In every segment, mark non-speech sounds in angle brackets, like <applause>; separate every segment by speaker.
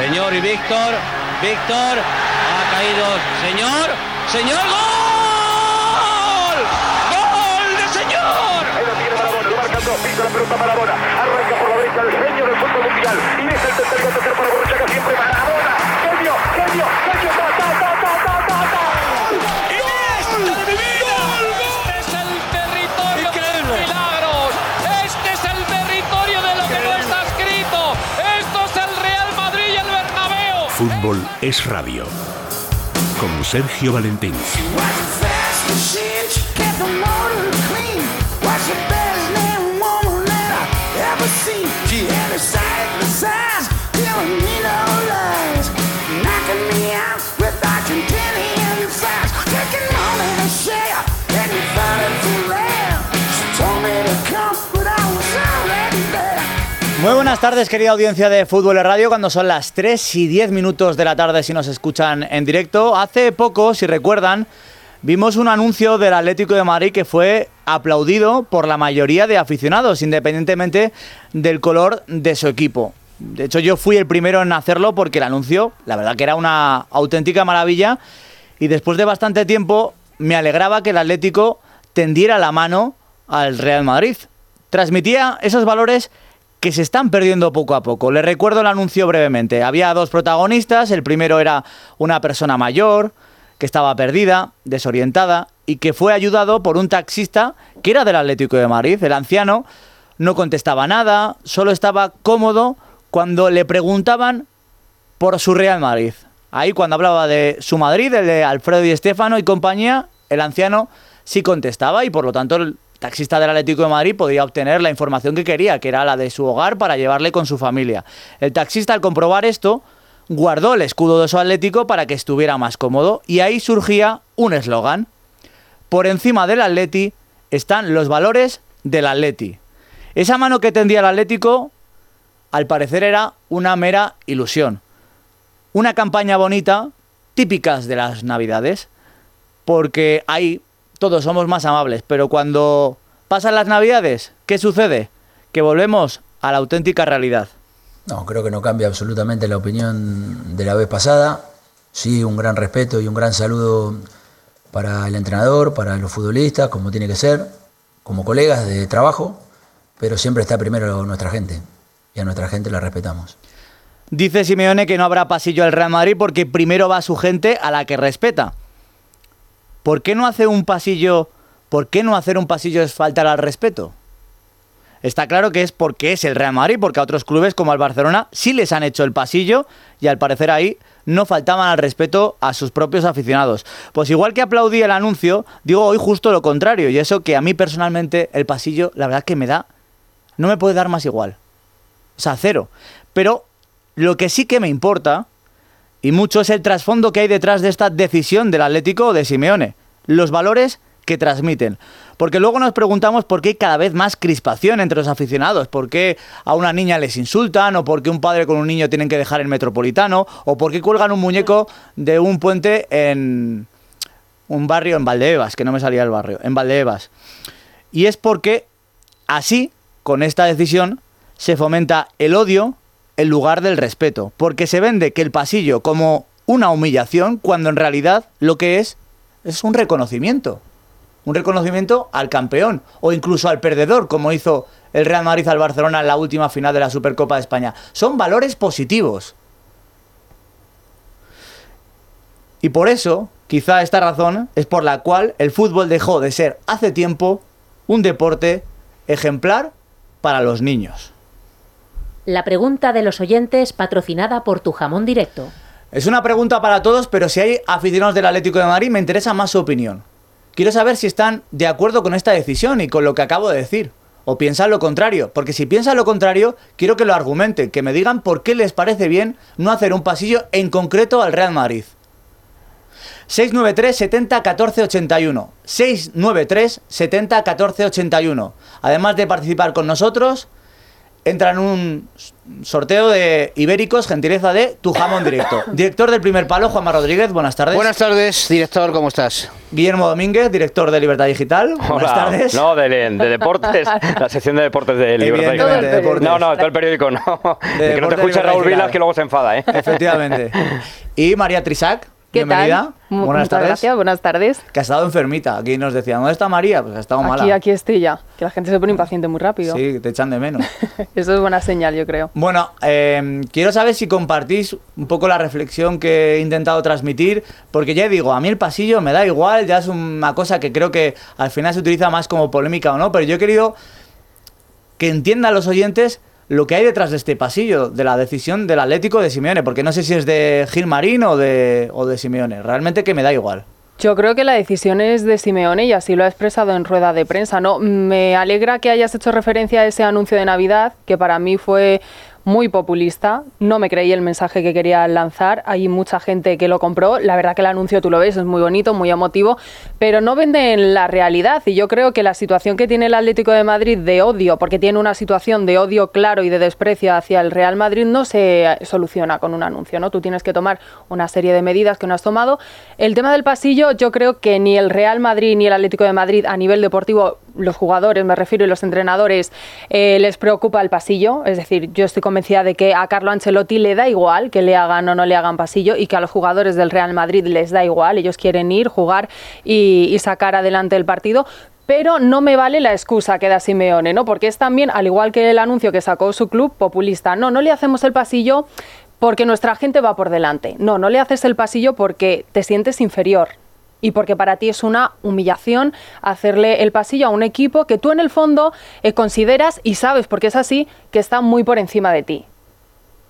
Speaker 1: Señor y Víctor, Víctor, ha caído. Señor, señor, gol. Gol de señor.
Speaker 2: Ahí lo tiene Marabona, lo marcan dos, pisa la pelota Marabona, arranca por la derecha el genio del fútbol mundial, y es el tercer gol tercer para Borruchaga, siempre Marabona, genio, genio, genio, ta, ta, ta,
Speaker 3: Fútbol es radio. Con Sergio Valentín.
Speaker 4: Muy buenas tardes, querida audiencia de Fútbol de Radio, cuando son las 3 y 10 minutos de la tarde si nos escuchan en directo. Hace poco, si recuerdan, vimos un anuncio del Atlético de Madrid que fue aplaudido por la mayoría de aficionados, independientemente del color de su equipo. De hecho, yo fui el primero en hacerlo porque el anuncio, la verdad que era una auténtica maravilla y después de bastante tiempo me alegraba que el Atlético tendiera la mano al Real Madrid. Transmitía esos valores que se están perdiendo poco a poco. Les recuerdo el anuncio brevemente. Había dos protagonistas. El primero era una persona mayor que estaba perdida, desorientada y que fue ayudado por un taxista que era del Atlético de Madrid. El anciano no contestaba nada, solo estaba cómodo cuando le preguntaban por su Real Madrid. Ahí cuando hablaba de su Madrid, el de Alfredo y Estefano y compañía, el anciano sí contestaba y por lo tanto taxista del Atlético de Madrid podía obtener la información que quería, que era la de su hogar para llevarle con su familia. El taxista al comprobar esto guardó el escudo de su Atlético para que estuviera más cómodo y ahí surgía un eslogan. Por encima del Atleti están los valores del Atleti. Esa mano que tendía el Atlético al parecer era una mera ilusión. Una campaña bonita, típicas de las Navidades, porque ahí todos somos más amables, pero cuando pasan las Navidades, ¿qué sucede? Que volvemos a la auténtica realidad.
Speaker 5: No, creo que no cambia absolutamente la opinión de la vez pasada. Sí, un gran respeto y un gran saludo para el entrenador, para los futbolistas, como tiene que ser, como colegas de trabajo, pero siempre está primero nuestra gente y a nuestra gente la respetamos.
Speaker 4: Dice Simeone que no habrá pasillo al Real Madrid porque primero va su gente a la que respeta. ¿Por qué no hace un pasillo? ¿Por qué no hacer un pasillo es faltar al respeto? Está claro que es porque es el Real Madrid, porque a otros clubes como al Barcelona sí les han hecho el pasillo y al parecer ahí no faltaban al respeto a sus propios aficionados. Pues igual que aplaudí el anuncio, digo hoy justo lo contrario y eso que a mí personalmente el pasillo la verdad que me da, no me puede dar más igual. O sea, cero. Pero lo que sí que me importa y mucho es el trasfondo que hay detrás de esta decisión del Atlético de Simeone. Los valores que transmiten. Porque luego nos preguntamos por qué hay cada vez más crispación entre los aficionados, por qué a una niña les insultan, o por qué un padre con un niño tienen que dejar el metropolitano, o por qué cuelgan un muñeco de un puente en un barrio en Valdebebas, que no me salía el barrio, en Valdebebas. Y es porque así, con esta decisión, se fomenta el odio en lugar del respeto, porque se vende que el pasillo como una humillación, cuando en realidad lo que es es un reconocimiento un reconocimiento al campeón o incluso al perdedor, como hizo el Real Madrid al Barcelona en la última final de la Supercopa de España. Son valores positivos. Y por eso, quizá esta razón es por la cual el fútbol dejó de ser hace tiempo un deporte ejemplar para los niños.
Speaker 6: La pregunta de los oyentes patrocinada por tu jamón directo.
Speaker 4: Es una pregunta para todos, pero si hay aficionados del Atlético de Madrid, me interesa más su opinión. Quiero saber si están de acuerdo con esta decisión y con lo que acabo de decir. o piensan lo contrario. Porque si piensan lo contrario, quiero que lo argumenten, que me digan por qué les parece bien no hacer un pasillo en concreto al Real Madrid. 693 70 14 81. 693 70 14 81. Además de participar con nosotros, entra en un sorteo de ibéricos, gentileza de Tu Jamón Directo. <coughs> Director del primer palo, Juanma Rodríguez, buenas tardes.
Speaker 7: Buenas tardes, director, ¿cómo estás?
Speaker 4: Guillermo Domínguez, director de Libertad Digital. Buenas
Speaker 8: Hola.
Speaker 4: tardes.
Speaker 8: No, de, de deportes, la sección de deportes de Libertad Digital.
Speaker 4: deportes.
Speaker 8: No, no, todo el periódico no.
Speaker 4: De
Speaker 8: que no te
Speaker 4: de
Speaker 8: escuche
Speaker 4: Libertad
Speaker 8: Raúl. Vilas que luego se enfada, ¿eh?
Speaker 4: Efectivamente. <laughs> Y María Trisac,
Speaker 9: ¿Qué
Speaker 4: bienvenida.
Speaker 9: tal?
Speaker 4: Buenas
Speaker 9: Muchas
Speaker 4: tardes.
Speaker 9: gracias, buenas tardes.
Speaker 4: Que ha estado enfermita. Aquí nos decían, ¿dónde está María? Pues ha estado mala.
Speaker 9: Aquí, aquí estoy ya, que la gente se pone impaciente muy rápido.
Speaker 4: Sí, te echan de menos. <laughs>
Speaker 9: Eso es buena señal, yo creo.
Speaker 4: Bueno, eh, quiero saber si compartís un poco la reflexión que he intentado transmitir, porque ya digo, a mí el pasillo me da igual, ya es una cosa que creo que al final se utiliza más como polémica o no, pero yo he querido que entiendan los oyentes lo que hay detrás de este pasillo, de la decisión del Atlético de Simeone, porque no sé si es de Gil Marín o de, o de Simeone, realmente que me da igual.
Speaker 9: Yo creo que la decisión es de Simeone y así lo ha expresado en rueda de prensa. No, me alegra que hayas hecho referencia a ese anuncio de Navidad, que para mí fue muy populista. No me creí el mensaje que quería lanzar. Hay mucha gente que lo compró. La verdad que el anuncio, tú lo ves, es muy bonito, muy emotivo, pero no venden la realidad. Y yo creo que la situación que tiene el Atlético de Madrid de odio, porque tiene una situación de odio claro y de desprecio hacia el Real Madrid, no se soluciona con un anuncio. ¿no? Tú tienes que tomar una serie de medidas que no has tomado. El tema del pasillo, yo creo que ni el Real Madrid ni el Atlético de Madrid a nivel deportivo, los jugadores, me refiero, y los entrenadores, eh, les preocupa el pasillo. Es decir, yo estoy convencida de que a Carlo Ancelotti le da igual que le hagan o no le hagan pasillo y que a los jugadores del Real Madrid les da igual. Ellos quieren ir, jugar y, sacar adelante el partido. Pero no me vale la excusa que da Simeone, ¿no? Porque es también, al igual que el anuncio que sacó su club, populista. No, no le hacemos el pasillo porque nuestra gente va por delante. No, no le haces el pasillo porque te sientes inferior y porque para ti es una humillación hacerle el pasillo a un equipo que tú en el fondo eh, consideras y sabes, porque es así, que está muy por encima de ti.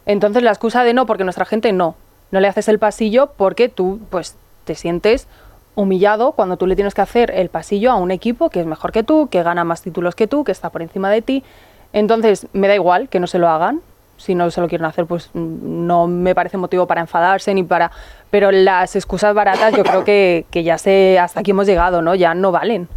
Speaker 9: Entonces la excusa de no, porque nuestra gente no. No le haces el pasillo porque tú pues te sientes humillado cuando tú le tienes que hacer el pasillo a un equipo que es mejor que tú, que gana más títulos que tú, que está por encima de ti. Entonces me da igual que no se lo hagan. Si no se lo quieren hacer, pues mm, no me parece motivo para enfadarse ni para... Pero las excusas baratas yo creo que, que ya sé, hasta aquí hemos llegado, ¿no? Ya no valen.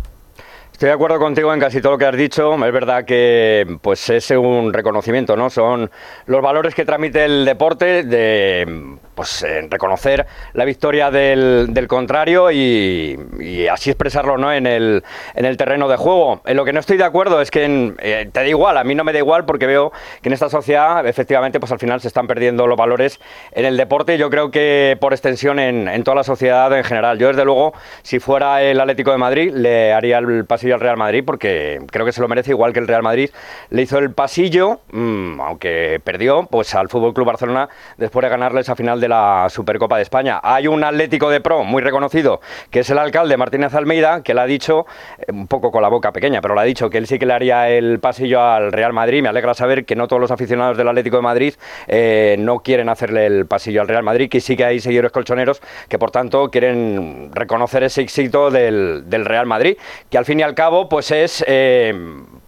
Speaker 8: Estoy de acuerdo contigo en casi todo lo que has dicho. Es verdad que pues es un reconocimiento, ¿no? Son los valores que transmite el deporte de pues eh, reconocer la victoria del, del contrario y, y así expresarlo ¿no? en, el, en el terreno de juego. En lo que no estoy de acuerdo es que en- eh, te da igual, a mí no me da igual porque veo que en esta sociedad efectivamente pues al final se están perdiendo los valores en el deporte yo creo que por extensión en, en toda la sociedad en general. Yo desde luego, si fuera el Atlético de Madrid, le haría el pasillo al Real Madrid porque creo que se lo merece igual que el Real Madrid. Le hizo el pasillo, mm, aunque perdió, pues al Fútbol Club Barcelona después de ganarle esa final de la Supercopa de España. Hay un Atlético de Pro muy reconocido, que es el alcalde Martínez Almeida, que le ha dicho, eh, un poco con la boca pequeña, pero le ha dicho que él sí que le haría el pasillo al Real Madrid. Me alegra saber que no todos los aficionados del Atlético de Madrid eh, no quieren hacerle el pasillo al Real Madrid, que sí que hay seguidores colchoneros que por tanto quieren reconocer ese éxito del, del Real Madrid, que al fin y al cabo pues es eh,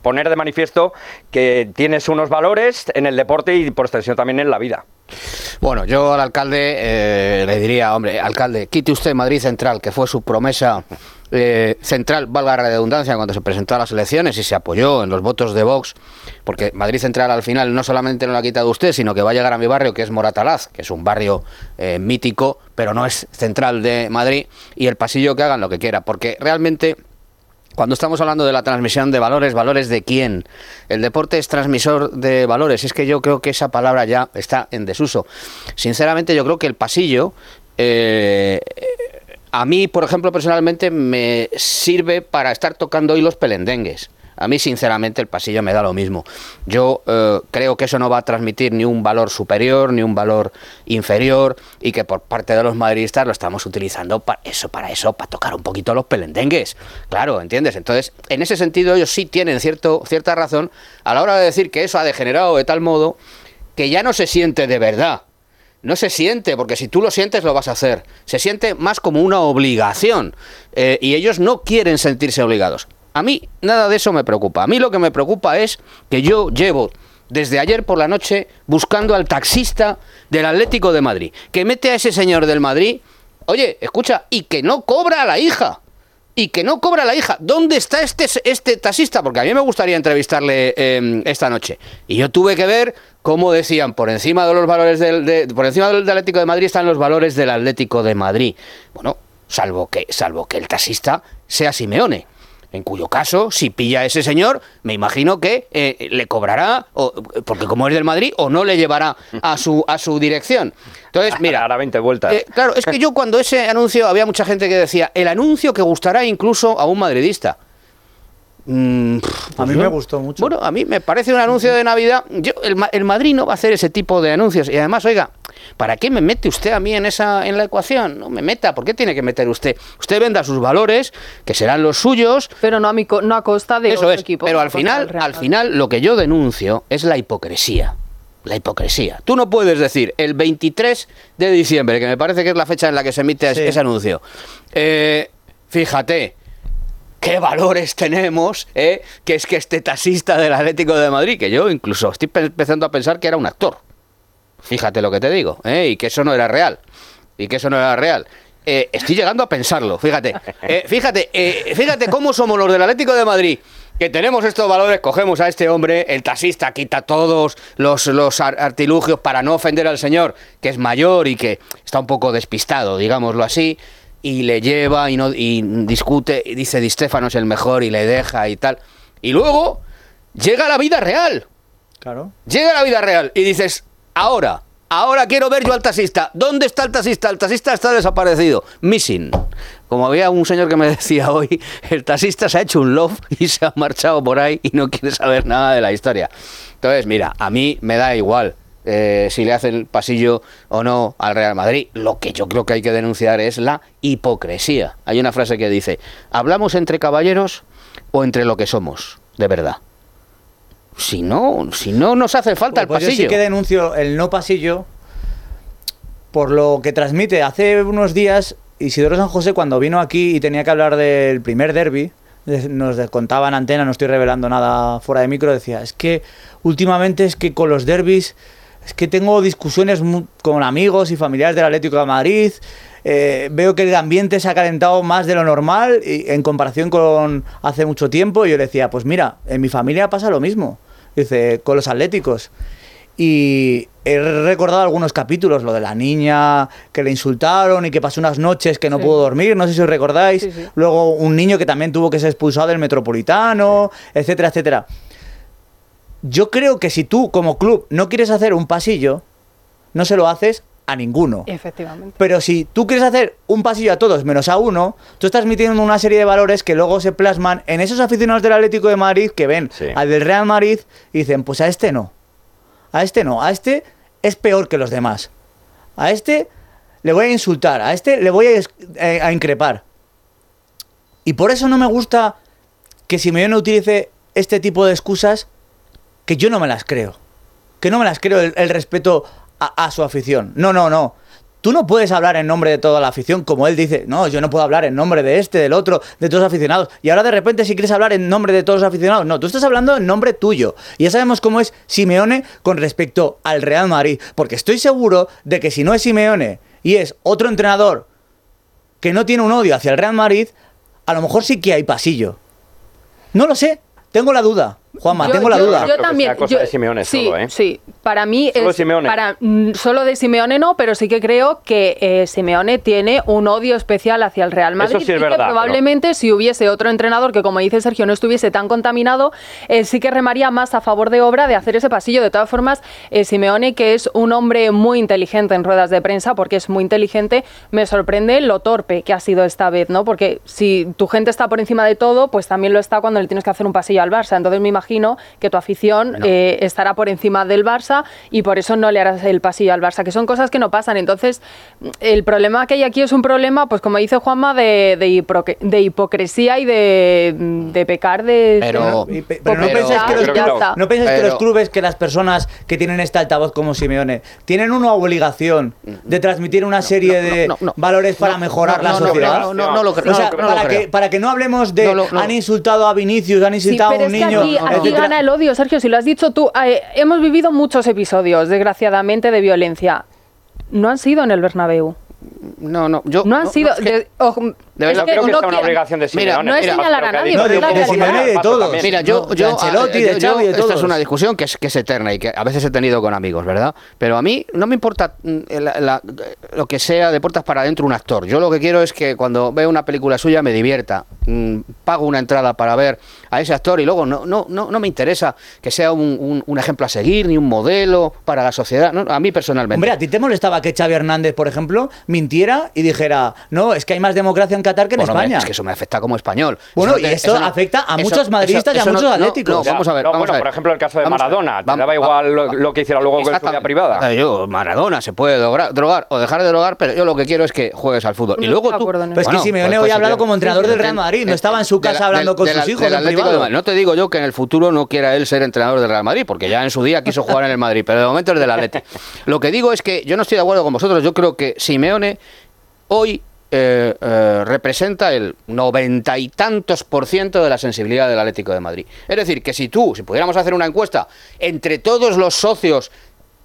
Speaker 8: poner de manifiesto que tienes unos valores en el deporte y por extensión también en la vida.
Speaker 7: Bueno, yo al alcalde eh, le diría, hombre, alcalde, quite usted Madrid Central, que fue su promesa eh, central, valga la redundancia, cuando se presentó a las elecciones y se apoyó en los votos de Vox, porque Madrid Central al final no solamente no lo ha quitado usted, sino que va a llegar a mi barrio, que es Moratalaz, que es un barrio eh, mítico, pero no es central de Madrid, y el pasillo que hagan lo que quiera, porque realmente... Cuando estamos hablando de la transmisión de valores, ¿valores de quién? El deporte es transmisor de valores. Es que yo creo que esa palabra ya está en desuso. Sinceramente, yo creo que el pasillo, eh, a mí, por ejemplo, personalmente, me sirve para estar tocando hilos pelendengues. A mí, sinceramente, el pasillo me da lo mismo. Yo eh, creo que eso no va a transmitir ni un valor superior, ni un valor inferior, y que por parte de los madridistas lo estamos utilizando para eso, para eso, para tocar un poquito los pelendengues. Claro, ¿entiendes? Entonces, en ese sentido, ellos sí tienen cierto, cierta razón a la hora de decir que eso ha degenerado de tal modo que ya no se siente de verdad. No se siente, porque si tú lo sientes lo vas a hacer. Se siente más como una obligación. Eh, y ellos no quieren sentirse obligados. A mí nada de eso me preocupa. A mí lo que me preocupa es que yo llevo desde ayer por la noche buscando al taxista del Atlético de Madrid, que mete a ese señor del Madrid, oye, escucha, y que no cobra a la hija. Y que no cobra a la hija. ¿Dónde está este, este taxista? Porque a mí me gustaría entrevistarle eh, esta noche. Y yo tuve que ver cómo decían, por encima de los valores del, de- por encima del Atlético de Madrid están los valores del Atlético de Madrid. Bueno, salvo que, salvo que el taxista sea Simeone. En cuyo caso, si pilla a ese señor, me imagino que eh, le cobrará, o, porque como es del Madrid, o no le llevará a su, a su dirección. Entonces, <laughs> mira.
Speaker 8: Ahora 20 vueltas.
Speaker 7: Eh, claro, es que yo cuando ese anuncio había mucha gente que decía, el anuncio que gustará incluso a un madridista. Mm,
Speaker 4: A mí
Speaker 7: yo-
Speaker 4: me gustó mucho.
Speaker 7: Bueno, a mí me parece un anuncio de Navidad. Yo, el, el Madrid no va a hacer ese tipo de anuncios. Y además, oiga, ¿para qué me mete usted a mí en esa en la ecuación? No me meta. ¿Por qué tiene que meter usted? Usted venda sus valores, que serán los suyos.
Speaker 9: Pero no a, mi co- no a costa de
Speaker 7: Eso es.
Speaker 9: equipo.
Speaker 7: pero al final, al final, lo que yo denuncio es la hipocresía. La hipocresía. Tú no puedes decir el 23 de diciembre, que me parece que es la fecha en la que se emite
Speaker 4: Sí.
Speaker 7: ese anuncio. eh, fíjate, qué valores tenemos, eh, que es que este taxista del Atlético de Madrid, que yo incluso estoy pe- empezando a pensar que era un actor. Fíjate lo que te digo, eh, y que eso no era real. Y que eso no era real. Eh, estoy llegando a pensarlo, fíjate. Eh, fíjate, eh, fíjate cómo somos los del Atlético de Madrid. Que tenemos estos valores, cogemos a este hombre, el taxista quita todos los, los ar- artilugios para no ofender al señor, que es mayor y que está un poco despistado, digámoslo así, y le lleva y, no, y discute, y dice Di Stéfano es el mejor y le deja y tal. Y luego llega la vida real.
Speaker 4: Claro.
Speaker 7: Llega la vida real y dices, ahora, ahora quiero ver yo al taxista. ¿Dónde está el taxista? El taxista está desaparecido. Missing. Como había un señor que me <laughs> decía hoy, el taxista se ha hecho un love y se ha marchado por ahí y no quiere saber nada de la historia. Entonces, mira, a mí me da igual eh, si le hacen el pasillo o no al Real Madrid. Lo que yo creo que hay que denunciar es la hipocresía. Hay una frase que dice, ¿hablamos entre caballeros o entre lo que somos? De verdad. Si no, si no nos hace falta el
Speaker 4: Pues yo
Speaker 7: pasillo.
Speaker 4: sí que denuncio el no pasillo por lo que transmite. Hace unos días, Isidoro San José, cuando vino aquí y tenía que hablar del primer derby, nos contaba en antena, no estoy revelando nada fuera de micro, decía, es que últimamente es que con los derbis, es que tengo discusiones con amigos y familiares del Atlético de Madrid, eh, veo que el ambiente se ha calentado más de lo normal y- en comparación con hace mucho tiempo, y yo le decía, pues mira, en mi familia pasa lo mismo, dice, con los atléticos. Y he recordado algunos capítulos, lo de la niña que le insultaron y que pasó unas noches que no
Speaker 9: Sí.
Speaker 4: pudo dormir, no sé si os recordáis.
Speaker 9: Sí, sí.
Speaker 4: Luego un niño que también tuvo que ser expulsado del Metropolitano, etcétera, etcétera. Yo creo que si tú como club no quieres hacer un pasillo, no se lo haces a ninguno.
Speaker 9: Efectivamente.
Speaker 4: Pero si tú quieres hacer un pasillo a todos menos a uno, tú estás metiendo una serie de valores que luego se plasman en esos aficionados del Atlético de Madrid que ven
Speaker 8: Sí.
Speaker 4: al del Real Madrid y dicen, pues a este no. A este no. A este es peor que los demás. A este le voy a insultar. A este le voy a, eh, a increpar. Y por eso no me gusta que Simeone utilice este tipo de excusas que yo no me las creo. Que no me las creo el, respeto a su afición. No, no, no. Tú no puedes hablar en nombre de toda la afición, como él dice, no, yo no puedo hablar en nombre de este, del otro, de todos los aficionados. Y ahora de repente si quieres hablar en nombre de todos los aficionados, no, tú estás hablando en nombre tuyo. Y ya sabemos cómo es Simeone con respecto al Real Madrid. Porque estoy seguro de que si no es Simeone y es otro entrenador que no tiene un odio hacia el Real Madrid, a lo mejor sí que hay pasillo. No lo sé, tengo la duda. Juanma,
Speaker 9: Yo-
Speaker 4: tengo la
Speaker 9: yo-
Speaker 4: duda.
Speaker 9: Yo,
Speaker 8: que
Speaker 9: también.
Speaker 8: cosa
Speaker 9: yo-
Speaker 8: de Simeone
Speaker 9: sí,
Speaker 8: solo, ¿eh?
Speaker 9: sí. Para mí
Speaker 8: Solo
Speaker 9: es.
Speaker 8: Simeone.
Speaker 9: Para, mm, solo de Simeone no, pero sí que creo que eh, Simeone tiene un odio especial hacia el Real Madrid.
Speaker 8: Eso sí es
Speaker 9: y que
Speaker 8: verdad,
Speaker 9: probablemente si hubiese otro entrenador que, como dice Sergio, no estuviese tan contaminado, eh, sí que remaría más a favor de obra de hacer ese pasillo. De todas formas, eh, Simeone, que es un hombre muy inteligente en ruedas de prensa, porque es muy inteligente, me sorprende lo torpe que ha sido esta vez, ¿no? Porque si tu gente está por encima de todo, pues también lo está cuando le tienes que hacer un pasillo al Barça. Entonces me imagino imagino que tu afición eh, estará por encima del Barça y por eso no le harás el pasillo al Barça, que son cosas que no pasan. Entonces, el problema que hay aquí es un problema, pues como dice Juanma, de, de, hiproque- de hipocresía y de, de pecar de...
Speaker 7: Pero-
Speaker 9: de-
Speaker 4: Pero no pensáis que, los, no pensáis que
Speaker 7: Pero-
Speaker 4: los clubes, que las personas que tienen este altavoz como Simeone, tienen una obligación de transmitir una serie de
Speaker 7: no, no.
Speaker 4: valores para
Speaker 7: No,
Speaker 4: mejorar
Speaker 7: no,
Speaker 4: la
Speaker 7: no, no,
Speaker 4: sociedad?
Speaker 7: no, no, no lo creo,
Speaker 4: O sea,
Speaker 7: no
Speaker 4: para,
Speaker 7: no lo
Speaker 4: que, para que no hablemos de
Speaker 7: No no.
Speaker 4: han insultado a Vinicius, han insultado
Speaker 9: pero
Speaker 4: a un niño.
Speaker 9: Aquí, gana el odio, Sergio, si lo has dicho tú. eh, hemos vivido muchos episodios, desgraciadamente, de violencia. No han sido en el Bernabéu.
Speaker 7: No, no, yo.
Speaker 9: No han sido...
Speaker 7: es que-
Speaker 9: de- ojo,
Speaker 7: de
Speaker 9: es
Speaker 7: verdad,
Speaker 9: que
Speaker 8: creo que está una obligación de
Speaker 7: Mira,
Speaker 9: no es señalar a nadie,
Speaker 4: pero de- todos.
Speaker 7: Mira, yo,
Speaker 4: No,
Speaker 7: yo,
Speaker 4: de Ancelotti,
Speaker 7: eh,
Speaker 4: de
Speaker 7: yo-
Speaker 4: Xavi, de
Speaker 7: esta es una discusión que es, que es eterna y que a veces he tenido con amigos, ¿verdad? Pero a mí no me importa mm, la- la- lo que sea de puertas para adentro un actor. Yo lo que quiero es que cuando veo una película suya me divierta. Mm, pago una entrada para ver a ese actor y luego no, no, no, no me interesa que sea un, un- un ejemplo a seguir ni un modelo para la sociedad. No, a mí personalmente.
Speaker 4: Hombre, ¿a ti te molestaba que Xavi Hernández, por ejemplo, mintiera y dijera, no, es que hay más democracia en Qatar que en
Speaker 7: Bueno, hombre,
Speaker 4: España?
Speaker 7: es que eso me afecta como español.
Speaker 4: Bueno,
Speaker 7: Eso
Speaker 4: y
Speaker 7: eso
Speaker 4: afecta a
Speaker 7: eso-
Speaker 4: muchos madridistas y a
Speaker 7: eso
Speaker 4: muchos
Speaker 7: no,
Speaker 4: atléticos.
Speaker 7: no, vamos a ver,
Speaker 8: No,
Speaker 7: vamos
Speaker 8: bueno,
Speaker 7: a ver.
Speaker 8: por ejemplo, el caso de Maradona. Te daba igual lo, que hiciera luego con su vida privada.
Speaker 7: Eh, Yo, Maradona se puede drogar, drogar o dejar de drogar, pero yo lo que quiero es que juegues al fútbol. Y
Speaker 9: No
Speaker 7: luego tú.
Speaker 9: eso.
Speaker 4: Pero es que
Speaker 7: Bueno,
Speaker 4: Simeone
Speaker 7: pues-
Speaker 4: hoy
Speaker 7: pues
Speaker 4: ha hablado
Speaker 7: sí,
Speaker 4: como entrenador del Real Madrid, no
Speaker 7: eh,
Speaker 4: estaba en su casa
Speaker 7: la-
Speaker 4: hablando
Speaker 7: del-
Speaker 4: con
Speaker 7: de
Speaker 4: sus
Speaker 7: la-
Speaker 4: hijos en privado.
Speaker 7: No te digo yo que en el futuro no quiera él ser entrenador del Real Madrid, porque ya en su día quiso jugar en el Madrid, pero de momento es del Atleti. Lo que digo es que yo no estoy de acuerdo con vosotros. Yo creo que Simeone hoy eh, eh, representa el noventa y tantos por ciento de la sensibilidad del Atlético de Madrid. Es decir, que si tú, si pudiéramos hacer una encuesta entre todos los socios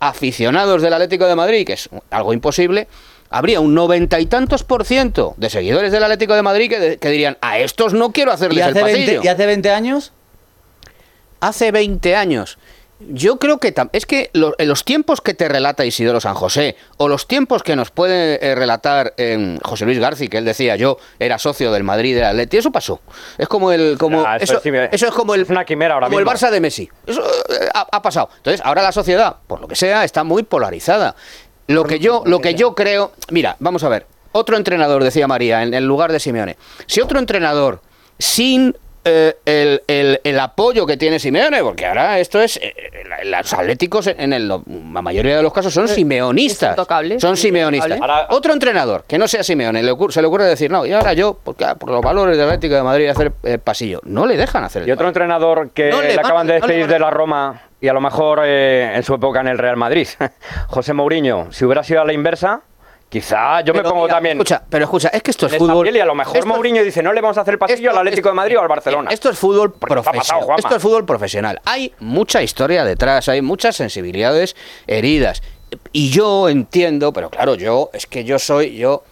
Speaker 7: aficionados del Atlético de Madrid, que es algo imposible, habría un noventa y tantos por ciento de seguidores del Atlético de Madrid que, de- que dirían, a estos no quiero
Speaker 4: ¿Y
Speaker 7: hacerles el
Speaker 4: hace, 20,
Speaker 7: pasillo.
Speaker 4: ¿Y hace 20 años?
Speaker 7: Hace 20 años. Yo creo que tam- es que lo- en los tiempos que te relata Isidoro San José o los tiempos que nos puede eh, relatar eh, José Luis García, que él decía yo era socio del Madrid y del Atleti, eso pasó. Es como el como
Speaker 8: Ah, eso
Speaker 7: eso,
Speaker 8: es Sime-
Speaker 7: eso es como el
Speaker 8: es una quimera ahora
Speaker 7: como el
Speaker 8: mismo.
Speaker 7: Barça de Messi. Eso eh, ha, ha pasado. Entonces, ahora la sociedad, por lo que sea, está muy polarizada. Lo que yo lo que yo creo, mira, vamos a ver. Otro entrenador decía María en el lugar de Simeone. Si otro entrenador sin eh, el, el- el apoyo que tiene Simeone, porque ahora esto es. eh, eh, los atléticos, en el- la mayoría de los casos, son simeonistas. Son simeonistas.
Speaker 8: Ahora-
Speaker 7: Otro entrenador que no sea Simeone, le ocurre- se le ocurre decir, no, y ahora yo, porque ah, por los valores del Atlético de Madrid, hacer eh, pasillo. No le dejan hacer el
Speaker 8: Y otro
Speaker 7: pasillo.
Speaker 8: entrenador que
Speaker 7: No le
Speaker 8: le,
Speaker 7: van-
Speaker 8: acaban de
Speaker 7: no le
Speaker 8: despedir de la Roma y a lo mejor eh, en su época en el Real Madrid, <laughs> José Mourinho, si hubiera sido a la inversa, quizá yo me pongo
Speaker 7: mira,
Speaker 8: también
Speaker 7: Escucha, pero escucha, es que esto es fútbol.
Speaker 8: piel y a lo mejor
Speaker 7: esto es-
Speaker 8: Mourinho dice, no le vamos a hacer el pasillo
Speaker 7: esto-
Speaker 8: al Atlético de Madrid o al Barcelona.
Speaker 7: Esto es fútbol
Speaker 8: pasado,
Speaker 7: profesional.
Speaker 8: Juanma.
Speaker 7: Esto es fútbol profesional. Hay mucha historia detrás, hay muchas sensibilidades heridas. Y yo entiendo, pero claro, yo es que yo soy yo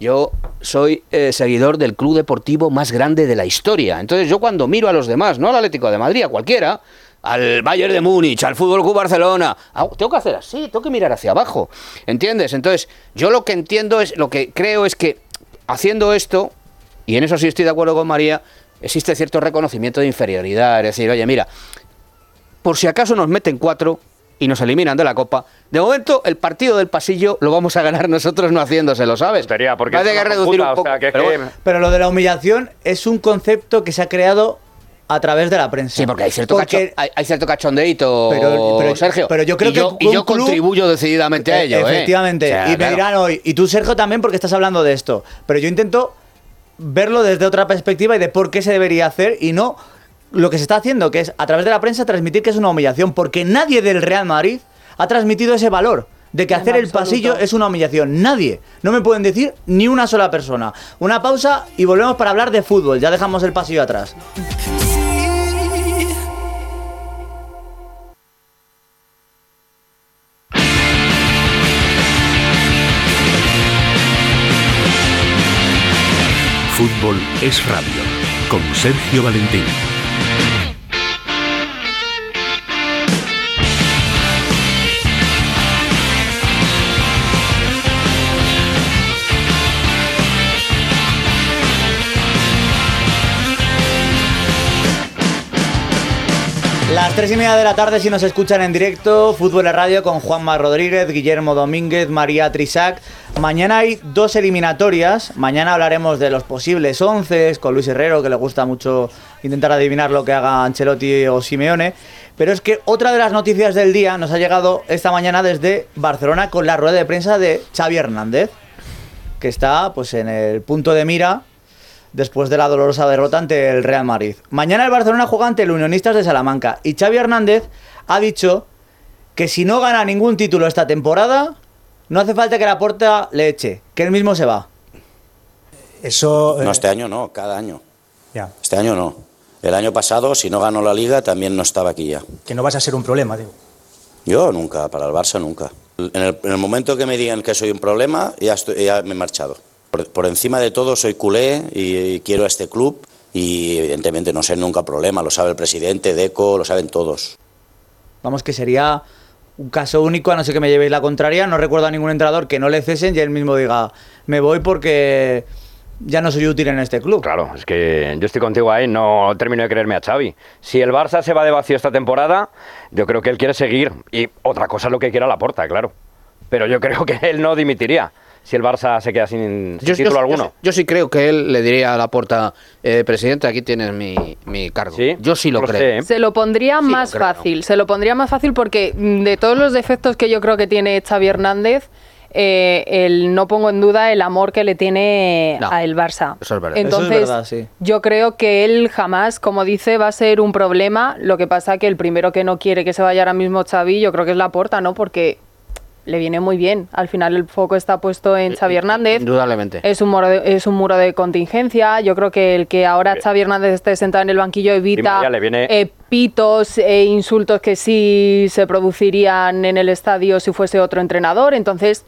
Speaker 7: yo soy eh, seguidor del club deportivo más grande de la historia. Entonces yo cuando miro a los demás, no al Atlético de Madrid, a cualquiera, al Bayern de Múnich, al Fútbol Club Barcelona, ah, tengo que hacer así, tengo que mirar hacia abajo. ¿Entiendes? Entonces, yo lo que entiendo es lo que creo es que haciendo esto y en eso sí estoy de acuerdo con María, existe cierto reconocimiento de inferioridad. Es decir, oye, mira, por si acaso nos meten cuatro y nos eliminan de la Copa, de momento el partido del pasillo lo vamos a ganar nosotros no haciéndoselo, ¿sabes?
Speaker 8: Tontería, porque
Speaker 7: Parece que reducir
Speaker 8: puta,
Speaker 7: un
Speaker 8: o
Speaker 7: poco.
Speaker 8: sea, que es
Speaker 7: pero
Speaker 8: que-
Speaker 7: bueno.
Speaker 4: Pero lo de la humillación es un concepto que se ha creado a través de la prensa.
Speaker 7: Sí, porque hay cierto,
Speaker 4: Porque-
Speaker 7: cacho- hay, hay cierto cachondeito,
Speaker 4: Pero- pero-
Speaker 7: Sergio.
Speaker 4: pero yo creo
Speaker 7: y
Speaker 4: que
Speaker 7: yo, y yo
Speaker 4: club-
Speaker 7: contribuyo decididamente a
Speaker 4: Eh,
Speaker 7: ello. ¿eh?
Speaker 4: Efectivamente.
Speaker 7: O sea,
Speaker 4: y me
Speaker 7: claro.
Speaker 4: dirán hoy, y tú, Sergio, también porque estás hablando de esto. Pero yo intento verlo desde otra perspectiva y de por qué se debería hacer y no lo que se está haciendo, que es a través de la prensa transmitir que es una humillación, porque nadie del Real Madrid ha transmitido ese valor. De que
Speaker 9: En
Speaker 4: hacer el pasillo es una humillación. Nadie. No me pueden decir ni una sola persona. Una pausa y volvemos para hablar de fútbol. Ya dejamos el pasillo atrás.
Speaker 3: Es radio. Con Sergio Valentín.
Speaker 4: Las tres y media de la tarde, si nos escuchan en directo, Fútbol en Radio con Juanma Rodríguez, Guillermo Domínguez, María Trisac. Mañana hay dos eliminatorias. Mañana hablaremos de los posibles once con Luis Herrero, que le gusta mucho intentar adivinar lo que haga Ancelotti o Simeone. Pero es que otra de las noticias del día nos ha llegado esta mañana desde Barcelona con la rueda de prensa de Xavi Hernández, que está pues en el punto de mira después de la dolorosa derrota ante el Real Madrid. Mañana el Barcelona juega ante el Unionistas de Salamanca y Xavi Hernández ha dicho que si no gana ningún título esta temporada, no hace falta que la puerta le eche, que él mismo se va.
Speaker 10: Eso.
Speaker 11: No,
Speaker 10: eh,
Speaker 11: este año no, cada año.
Speaker 10: ya,
Speaker 11: Este año no. El año pasado, si no ganó la liga, también no estaba aquí ya.
Speaker 10: que no vas a ser un problema, digo.
Speaker 11: Yo nunca, para el Barça nunca. En el, en el momento que me digan que soy un problema, ya, estoy- ya me he marchado. Por, por encima de todo, soy culé y, y quiero a este club y evidentemente no sé nunca problema, lo sabe el presidente, Deco, lo saben todos.
Speaker 4: Vamos, que sería un caso único, a no ser que me llevéis la contraria. No recuerdo a ningún entrenador que no le cesen y él mismo diga, me voy porque ya no soy útil en este club.
Speaker 8: Claro, es que yo estoy contigo ahí, no termino de creerme a Xavi. Si el Barça se va de vacío esta temporada, yo creo que él quiere seguir. Y otra cosa es lo que quiera la porta, claro. Pero yo creo que él no dimitiría si el Barça se queda sin, sin
Speaker 7: Yo,
Speaker 8: título
Speaker 7: yo-
Speaker 8: alguno.
Speaker 7: yo sí creo que él le diría a la puerta, eh, presidente, aquí tienes mi, mi cargo. Yo sí lo
Speaker 8: Lo
Speaker 7: creo.
Speaker 8: sé, ¿eh?
Speaker 9: Se lo pondría más
Speaker 7: creo,
Speaker 9: fácil, se lo pondría más fácil porque mm, de todos los defectos que yo creo que tiene Xavi Hernández, eh, el no pongo en duda el amor que le tiene
Speaker 7: No,
Speaker 9: a el Barça.
Speaker 7: eso es verdad.
Speaker 9: Entonces,
Speaker 4: Eso es verdad, sí.
Speaker 9: yo creo que él jamás, como dice, va a ser un problema. Lo que pasa que el primero que no quiere que se vaya ahora mismo Xavi, yo creo que es la porta, ¿no? Porque le viene muy bien. Al final el foco está puesto en Xavi Hernández.
Speaker 7: Indudablemente.
Speaker 9: Es un, muro de, es un muro de contingencia. Yo creo que el que ahora Xavi Hernández esté sentado en el banquillo evita
Speaker 8: le viene-
Speaker 9: eh, pitos e insultos que sí se producirían en el estadio si fuese otro entrenador. Entonces,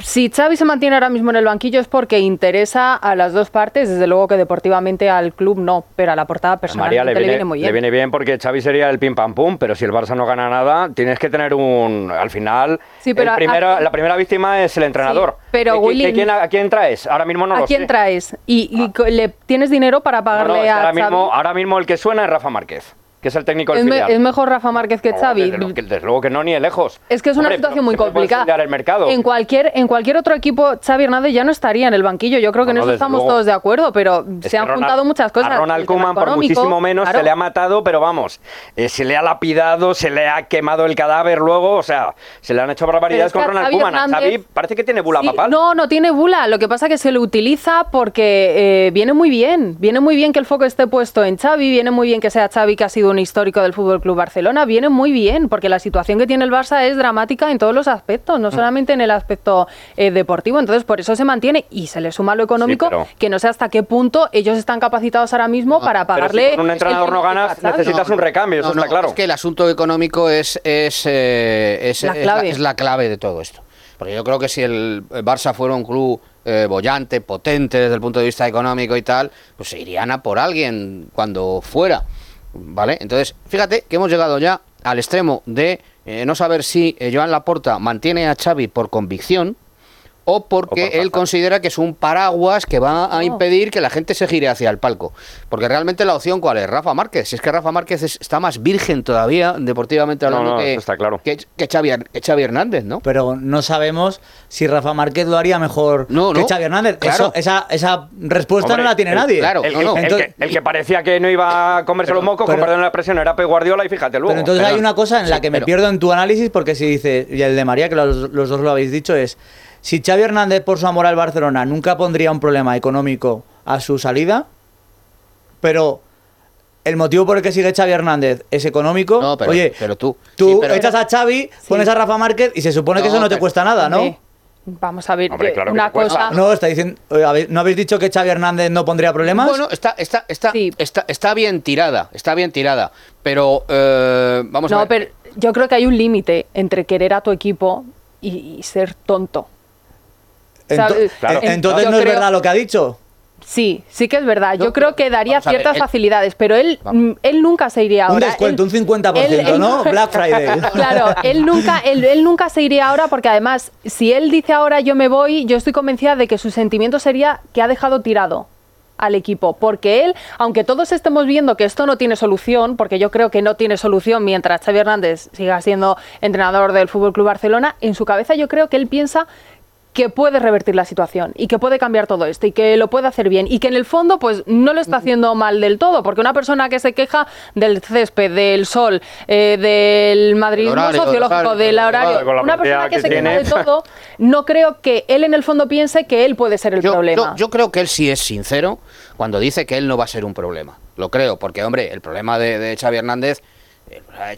Speaker 9: si Xavi se mantiene ahora mismo en el banquillo es porque interesa a las dos partes. Desde luego que deportivamente al club no, pero a la portada
Speaker 8: María le viene,
Speaker 9: muy
Speaker 8: le
Speaker 9: bien.
Speaker 8: viene bien porque Xavi sería el pim pam pum, pero si el Barça no gana nada, tienes que tener un. Al final,
Speaker 9: Sí, pero
Speaker 8: el
Speaker 9: a-
Speaker 8: primero-
Speaker 9: a-
Speaker 8: la primera víctima es el entrenador.
Speaker 9: Sí, pero
Speaker 8: ¿Qué- quién, ¿A quién traes? Ahora mismo no
Speaker 9: ¿A
Speaker 8: lo
Speaker 9: quién
Speaker 8: sé.
Speaker 9: traes? ¿Y, y co- le tienes dinero para
Speaker 8: No, no,
Speaker 9: pagarle
Speaker 8: es que
Speaker 9: a
Speaker 8: ahora,
Speaker 9: Xavi?
Speaker 8: mismo, ahora mismo el que suena es Rafa Márquez, que es el técnico del
Speaker 9: es, me- es mejor Rafa Márquez que
Speaker 8: No,
Speaker 9: Xavi.
Speaker 8: desde, lo- que- desde luego que no, ni de lejos.
Speaker 9: Es que es una
Speaker 8: Hombre,
Speaker 9: situación muy complicada.
Speaker 8: sondear el mercado.
Speaker 9: En cualquier, en cualquier otro equipo, Xavi Hernández ya no estaría en el banquillo. Yo creo que
Speaker 8: No,
Speaker 9: en eso estamos
Speaker 8: luego.
Speaker 9: todos de acuerdo, pero
Speaker 8: Es
Speaker 9: se han
Speaker 8: Ronald-
Speaker 9: juntado muchas cosas.
Speaker 8: A Ronald Koeman, por muchísimo menos,
Speaker 9: claro.
Speaker 8: se le ha matado, pero vamos, eh, se le ha lapidado, se le ha quemado el cadáver luego, o sea, se le han hecho barbaridades con Ronald Koeman.
Speaker 9: Hernández-
Speaker 8: Xavi parece que tiene bula
Speaker 9: Sí,
Speaker 8: papal.
Speaker 9: No, no tiene bula. Lo que pasa es que se le utiliza porque eh, viene muy bien. Viene muy bien que el foco esté puesto en Xavi. Viene muy bien que sea Xavi, que ha sido un histórico del Fútbol Club Barcelona. Viene muy bien porque la situación que tiene el Barça es dramática en todos los aspectos,
Speaker 8: Mm.
Speaker 9: no solamente en el aspecto eh, deportivo. Entonces, por eso se mantiene y se le suma lo económico,
Speaker 8: pero-
Speaker 9: que no sé hasta qué punto ellos están capacitados ahora mismo para
Speaker 8: Pero si
Speaker 9: pagarle.
Speaker 8: con un entrenador no ganas, necesitas un recambio, eso
Speaker 7: No,
Speaker 8: está claro.
Speaker 7: Es que el asunto económico es, es, eh, es,
Speaker 9: La
Speaker 7: es
Speaker 9: clave.
Speaker 7: es la clave de todo esto. Porque yo creo que si el Barça fuera un club eh, bollante, potente desde el punto de vista económico y tal, pues se irían a por alguien cuando fuera. ¿Vale? Entonces, fíjate que hemos llegado ya al extremo de eh, no saber si eh, Joan Laporta mantiene a Xavi por convicción o porque él considera que es un paraguas que va a impedir que la gente se gire hacia el palco. Porque realmente la opción cuál es, Rafa Márquez. Si es que Rafa Márquez es- está más virgen todavía, deportivamente hablando,
Speaker 8: no,
Speaker 7: que,
Speaker 8: está claro.
Speaker 7: que, que Xavi, que Xavi Hernández, ¿no?
Speaker 4: Pero no sabemos si Rafa Márquez lo haría mejor
Speaker 7: No,
Speaker 4: que
Speaker 7: no.
Speaker 4: Xavi Hernández.
Speaker 7: Claro.
Speaker 4: Eso- esa, esa respuesta
Speaker 8: Hombre,
Speaker 4: no la tiene
Speaker 8: el-
Speaker 4: nadie.
Speaker 7: claro,
Speaker 8: El,
Speaker 7: no,
Speaker 8: el-
Speaker 7: no.
Speaker 8: el
Speaker 4: Entonces-
Speaker 8: que, el que parecía que no iba a comerse los mocos, con
Speaker 4: pero-
Speaker 8: perdón la expresión, era Pep Guardiola y fíjate luego.
Speaker 4: Pero entonces hay una cosa en la
Speaker 7: Sí,
Speaker 4: que me
Speaker 7: pero-
Speaker 4: pierdo en tu análisis, porque si dice, y el de María, que los, los dos lo habéis dicho, es, si Xavi Hernández por su amor al Barcelona nunca pondría un problema económico a su salida, pero el motivo por el que sigue Xavi Hernández es económico,
Speaker 7: No, pero,
Speaker 4: oye,
Speaker 7: pero tú.
Speaker 4: tú
Speaker 7: sí, pero-
Speaker 4: echas a Xavi, pones a Rafa Márquez y se supone que
Speaker 7: No,
Speaker 4: eso no te
Speaker 7: pero-
Speaker 4: cuesta nada, ¿no?
Speaker 9: Hombre, Vamos a ver,
Speaker 8: Hombre,
Speaker 9: que
Speaker 8: claro que
Speaker 9: una cosa.
Speaker 4: No, está diciendo, oye, ¿habéis- ¿no habéis dicho que Xavi Hernández no pondría problemas?
Speaker 7: Bueno, está, está, está,
Speaker 9: Sí.
Speaker 7: está, está bien tirada, está bien tirada. Pero eh, vamos a
Speaker 9: No,
Speaker 7: ver.
Speaker 9: pero yo creo que hay un límite entre querer a tu equipo y, y ser tonto.
Speaker 4: Ento-
Speaker 9: ¿sabes?
Speaker 8: Claro.
Speaker 4: eh, Entonces
Speaker 9: Yo
Speaker 4: no es
Speaker 9: creo-
Speaker 4: verdad lo que ha dicho.
Speaker 9: Sí, sí que es verdad. Yo creo que daría
Speaker 7: ver,
Speaker 9: ciertas
Speaker 7: él-
Speaker 9: facilidades, pero él,
Speaker 7: Vamos.
Speaker 9: mm, él nunca se iría
Speaker 4: Un
Speaker 9: ahora.
Speaker 4: descuento,
Speaker 9: Él-
Speaker 4: un 50%,
Speaker 9: él-
Speaker 4: ¿no? Black Friday. <laughs>
Speaker 9: Claro, él nunca, él, él nunca se iría ahora porque además, si él dice ahora yo me voy, yo estoy convencida de que su sentimiento sería que ha dejado tirado al equipo, porque él, aunque todos estemos viendo que esto no tiene solución, porque yo creo que no tiene solución mientras Xavi Hernández siga siendo entrenador del Fútbol Club Barcelona, en su cabeza yo creo que él piensa que puede revertir la situación y que puede cambiar todo esto y que lo puede hacer bien y que en el fondo pues no lo está haciendo mal del todo porque una persona que se queja del césped, del sol, eh, del madridismo
Speaker 7: horario,
Speaker 9: sociológico,
Speaker 7: del
Speaker 9: del
Speaker 7: horario,
Speaker 8: la
Speaker 9: una persona que
Speaker 8: que
Speaker 9: se queja de todo, no creo que él en el fondo piense que él puede ser el
Speaker 7: Yo,
Speaker 9: problema.
Speaker 7: yo- yo creo que él sí es sincero cuando dice que él no va a ser un problema. Lo creo, porque, hombre, el problema de, de Xavi Hernández,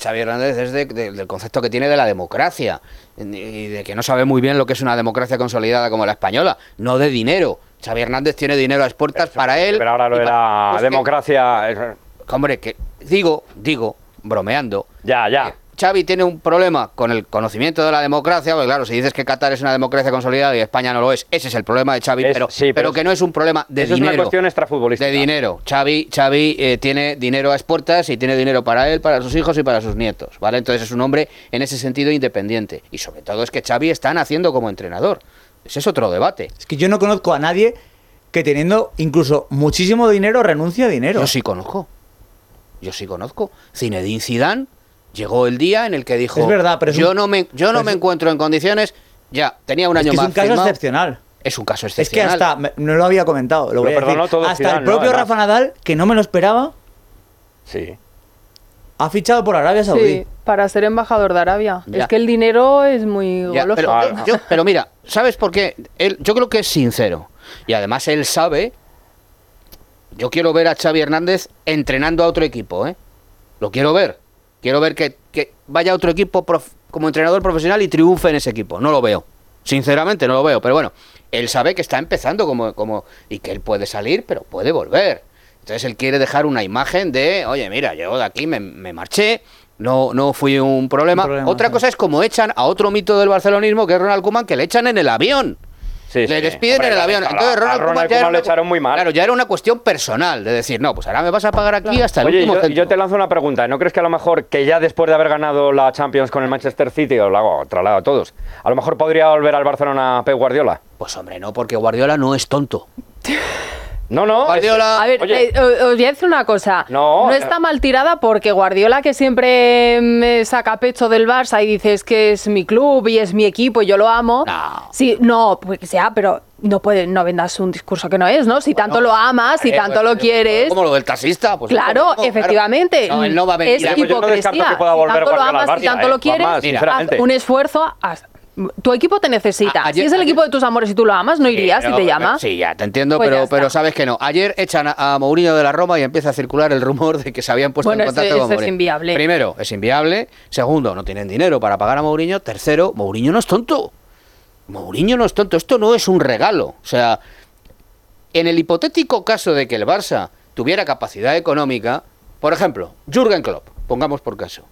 Speaker 7: Xavi Hernández es de- de- del concepto que tiene de la democracia y de que no sabe muy bien lo que es una democracia consolidada como la española, no de dinero. Xavi Hernández tiene dinero a las puertas para él.
Speaker 8: Pero ahora lo de la
Speaker 7: pues
Speaker 8: democracia.
Speaker 7: hombre, que digo, digo, bromeando.
Speaker 8: Ya, ya.
Speaker 7: Xavi tiene un problema con el conocimiento de la democracia, porque claro, si dices que Qatar es una democracia consolidada y España no lo es, ese es el problema de Xavi,
Speaker 8: Es-
Speaker 7: pero,
Speaker 8: sí, pero
Speaker 7: pero
Speaker 8: es-
Speaker 7: que no es un problema de
Speaker 8: Eso es
Speaker 7: dinero.
Speaker 8: una cuestión extrafutbolística.
Speaker 7: De dinero. Xavi, Xavi eh, tiene dinero a expuertas y tiene dinero para él, para sus hijos y para sus nietos, ¿vale? Entonces es un hombre en ese sentido independiente. Y sobre todo es que Xavi está naciendo como entrenador. Ese es otro debate.
Speaker 4: Es que yo no conozco a nadie que teniendo incluso muchísimo dinero renuncie a dinero.
Speaker 7: Yo sí conozco. Yo sí conozco. Zinedine Zidane llegó el día en el que dijo,
Speaker 4: Es verdad, pero es
Speaker 7: yo
Speaker 4: un-
Speaker 7: no me yo no
Speaker 4: pero
Speaker 7: me
Speaker 4: es-
Speaker 7: encuentro en condiciones, ya, tenía un
Speaker 4: es
Speaker 7: año
Speaker 4: que es
Speaker 7: más
Speaker 4: un caso
Speaker 7: firmado.
Speaker 4: excepcional.
Speaker 7: Es un caso
Speaker 4: Es que
Speaker 7: excepcional.
Speaker 4: hasta, me- no lo había comentado, lo
Speaker 8: Lo
Speaker 4: voy a
Speaker 8: perdonó
Speaker 4: decir.
Speaker 8: todo
Speaker 4: Hasta el
Speaker 8: ¿no?
Speaker 4: propio
Speaker 8: Además.
Speaker 4: Rafa Nadal, que no me lo esperaba,
Speaker 8: Sí.
Speaker 4: ha fichado por Arabia Saudí.
Speaker 9: Sí, para ser embajador de Arabia.
Speaker 7: Ya.
Speaker 9: Es que el dinero es muy
Speaker 7: Ya,
Speaker 9: goloso.
Speaker 7: pero,
Speaker 8: Ah.
Speaker 7: yo- pero mira, ¿sabes por qué? Él, yo creo que es sincero. Y además él sabe. Yo quiero ver a Xavi Hernández entrenando a otro equipo, ¿eh? Lo quiero ver. Quiero ver que, que vaya a otro equipo prof- como entrenador profesional y triunfe en ese equipo. No lo veo. Sinceramente, no lo veo. Pero bueno, él sabe que está empezando como, como y que él puede salir, pero puede volver. Entonces él quiere dejar una imagen de, oye, mira, yo de aquí me, me marché, no, no fui un problema.
Speaker 4: Un problema,
Speaker 7: Otra
Speaker 4: sí.
Speaker 7: cosa es como echan a otro mito del barcelonismo, que es Ronald Koeman, que le echan en el avión.
Speaker 8: Sí,
Speaker 7: le
Speaker 8: sí.
Speaker 7: despiden
Speaker 8: Hombre,
Speaker 7: en el avión.
Speaker 8: a-
Speaker 7: Entonces
Speaker 8: a
Speaker 7: Ronald,
Speaker 8: Ronald
Speaker 7: Koeman ya
Speaker 8: Koeman
Speaker 7: era
Speaker 8: le
Speaker 7: una-
Speaker 8: echaron muy mal.
Speaker 7: Claro, ya era una cuestión personal, de decir, no, pues ahora me vas a pagar aquí hasta el
Speaker 8: Oye,
Speaker 7: último
Speaker 8: yo, yo te lanzo una pregunta. ¿No crees que a lo mejor que ya después de haber ganado la Champions con el Manchester City, os lo hago traslado a todos, a lo mejor podría volver al Barcelona Pep Guardiola?
Speaker 7: Pues hombre, no, porque Guardiola no es tonto. <laughs>
Speaker 8: No, no.
Speaker 7: Guardiola...
Speaker 9: A ver,
Speaker 8: Oye.
Speaker 9: eh, os voy a decir una cosa.
Speaker 8: No,
Speaker 9: está
Speaker 8: no.
Speaker 9: mal tirada porque Guardiola, que siempre me saca pecho del Barça y dices que es mi club y es mi equipo y yo lo amo.
Speaker 7: No.
Speaker 9: Sí, no, pues sea, pero no puede, no vendas un discurso que no es, ¿no? Si tanto lo amas, si
Speaker 7: Eh,
Speaker 9: tanto
Speaker 7: pues,
Speaker 9: lo
Speaker 7: eh,
Speaker 9: quieres.
Speaker 7: Como lo del taxista. Pues
Speaker 9: Claro,
Speaker 7: es mismo,
Speaker 9: efectivamente.
Speaker 7: No, él no va a venir
Speaker 9: es
Speaker 7: a-
Speaker 8: Pues yo no
Speaker 9: hipocresía.
Speaker 8: que pueda
Speaker 9: si tanto lo amas, si tanto
Speaker 8: eh,
Speaker 9: lo quieres, haz un esfuerzo. haz- Tu equipo te necesita.
Speaker 7: A- ayer-
Speaker 9: si es el
Speaker 7: ayer-
Speaker 9: equipo de tus amores y tú lo amas, no irías si te
Speaker 7: eh,
Speaker 9: llama.
Speaker 7: Sí, ya te entiendo,
Speaker 9: Pues
Speaker 7: pero, pero sabes que no. Ayer echan a, a Mourinho de la Roma y empieza a circular el rumor de que se habían puesto
Speaker 9: Bueno,
Speaker 7: en contacto con
Speaker 9: eso es
Speaker 7: Mourinho.
Speaker 9: inviable.
Speaker 7: Primero, es inviable. Segundo, no tienen dinero para pagar a Mourinho. Tercero, Mourinho no es tonto. Mourinho no es tonto. Esto no es un regalo. O sea, en el hipotético caso de que el Barça tuviera capacidad económica, por ejemplo, Jürgen Klopp, pongamos por caso.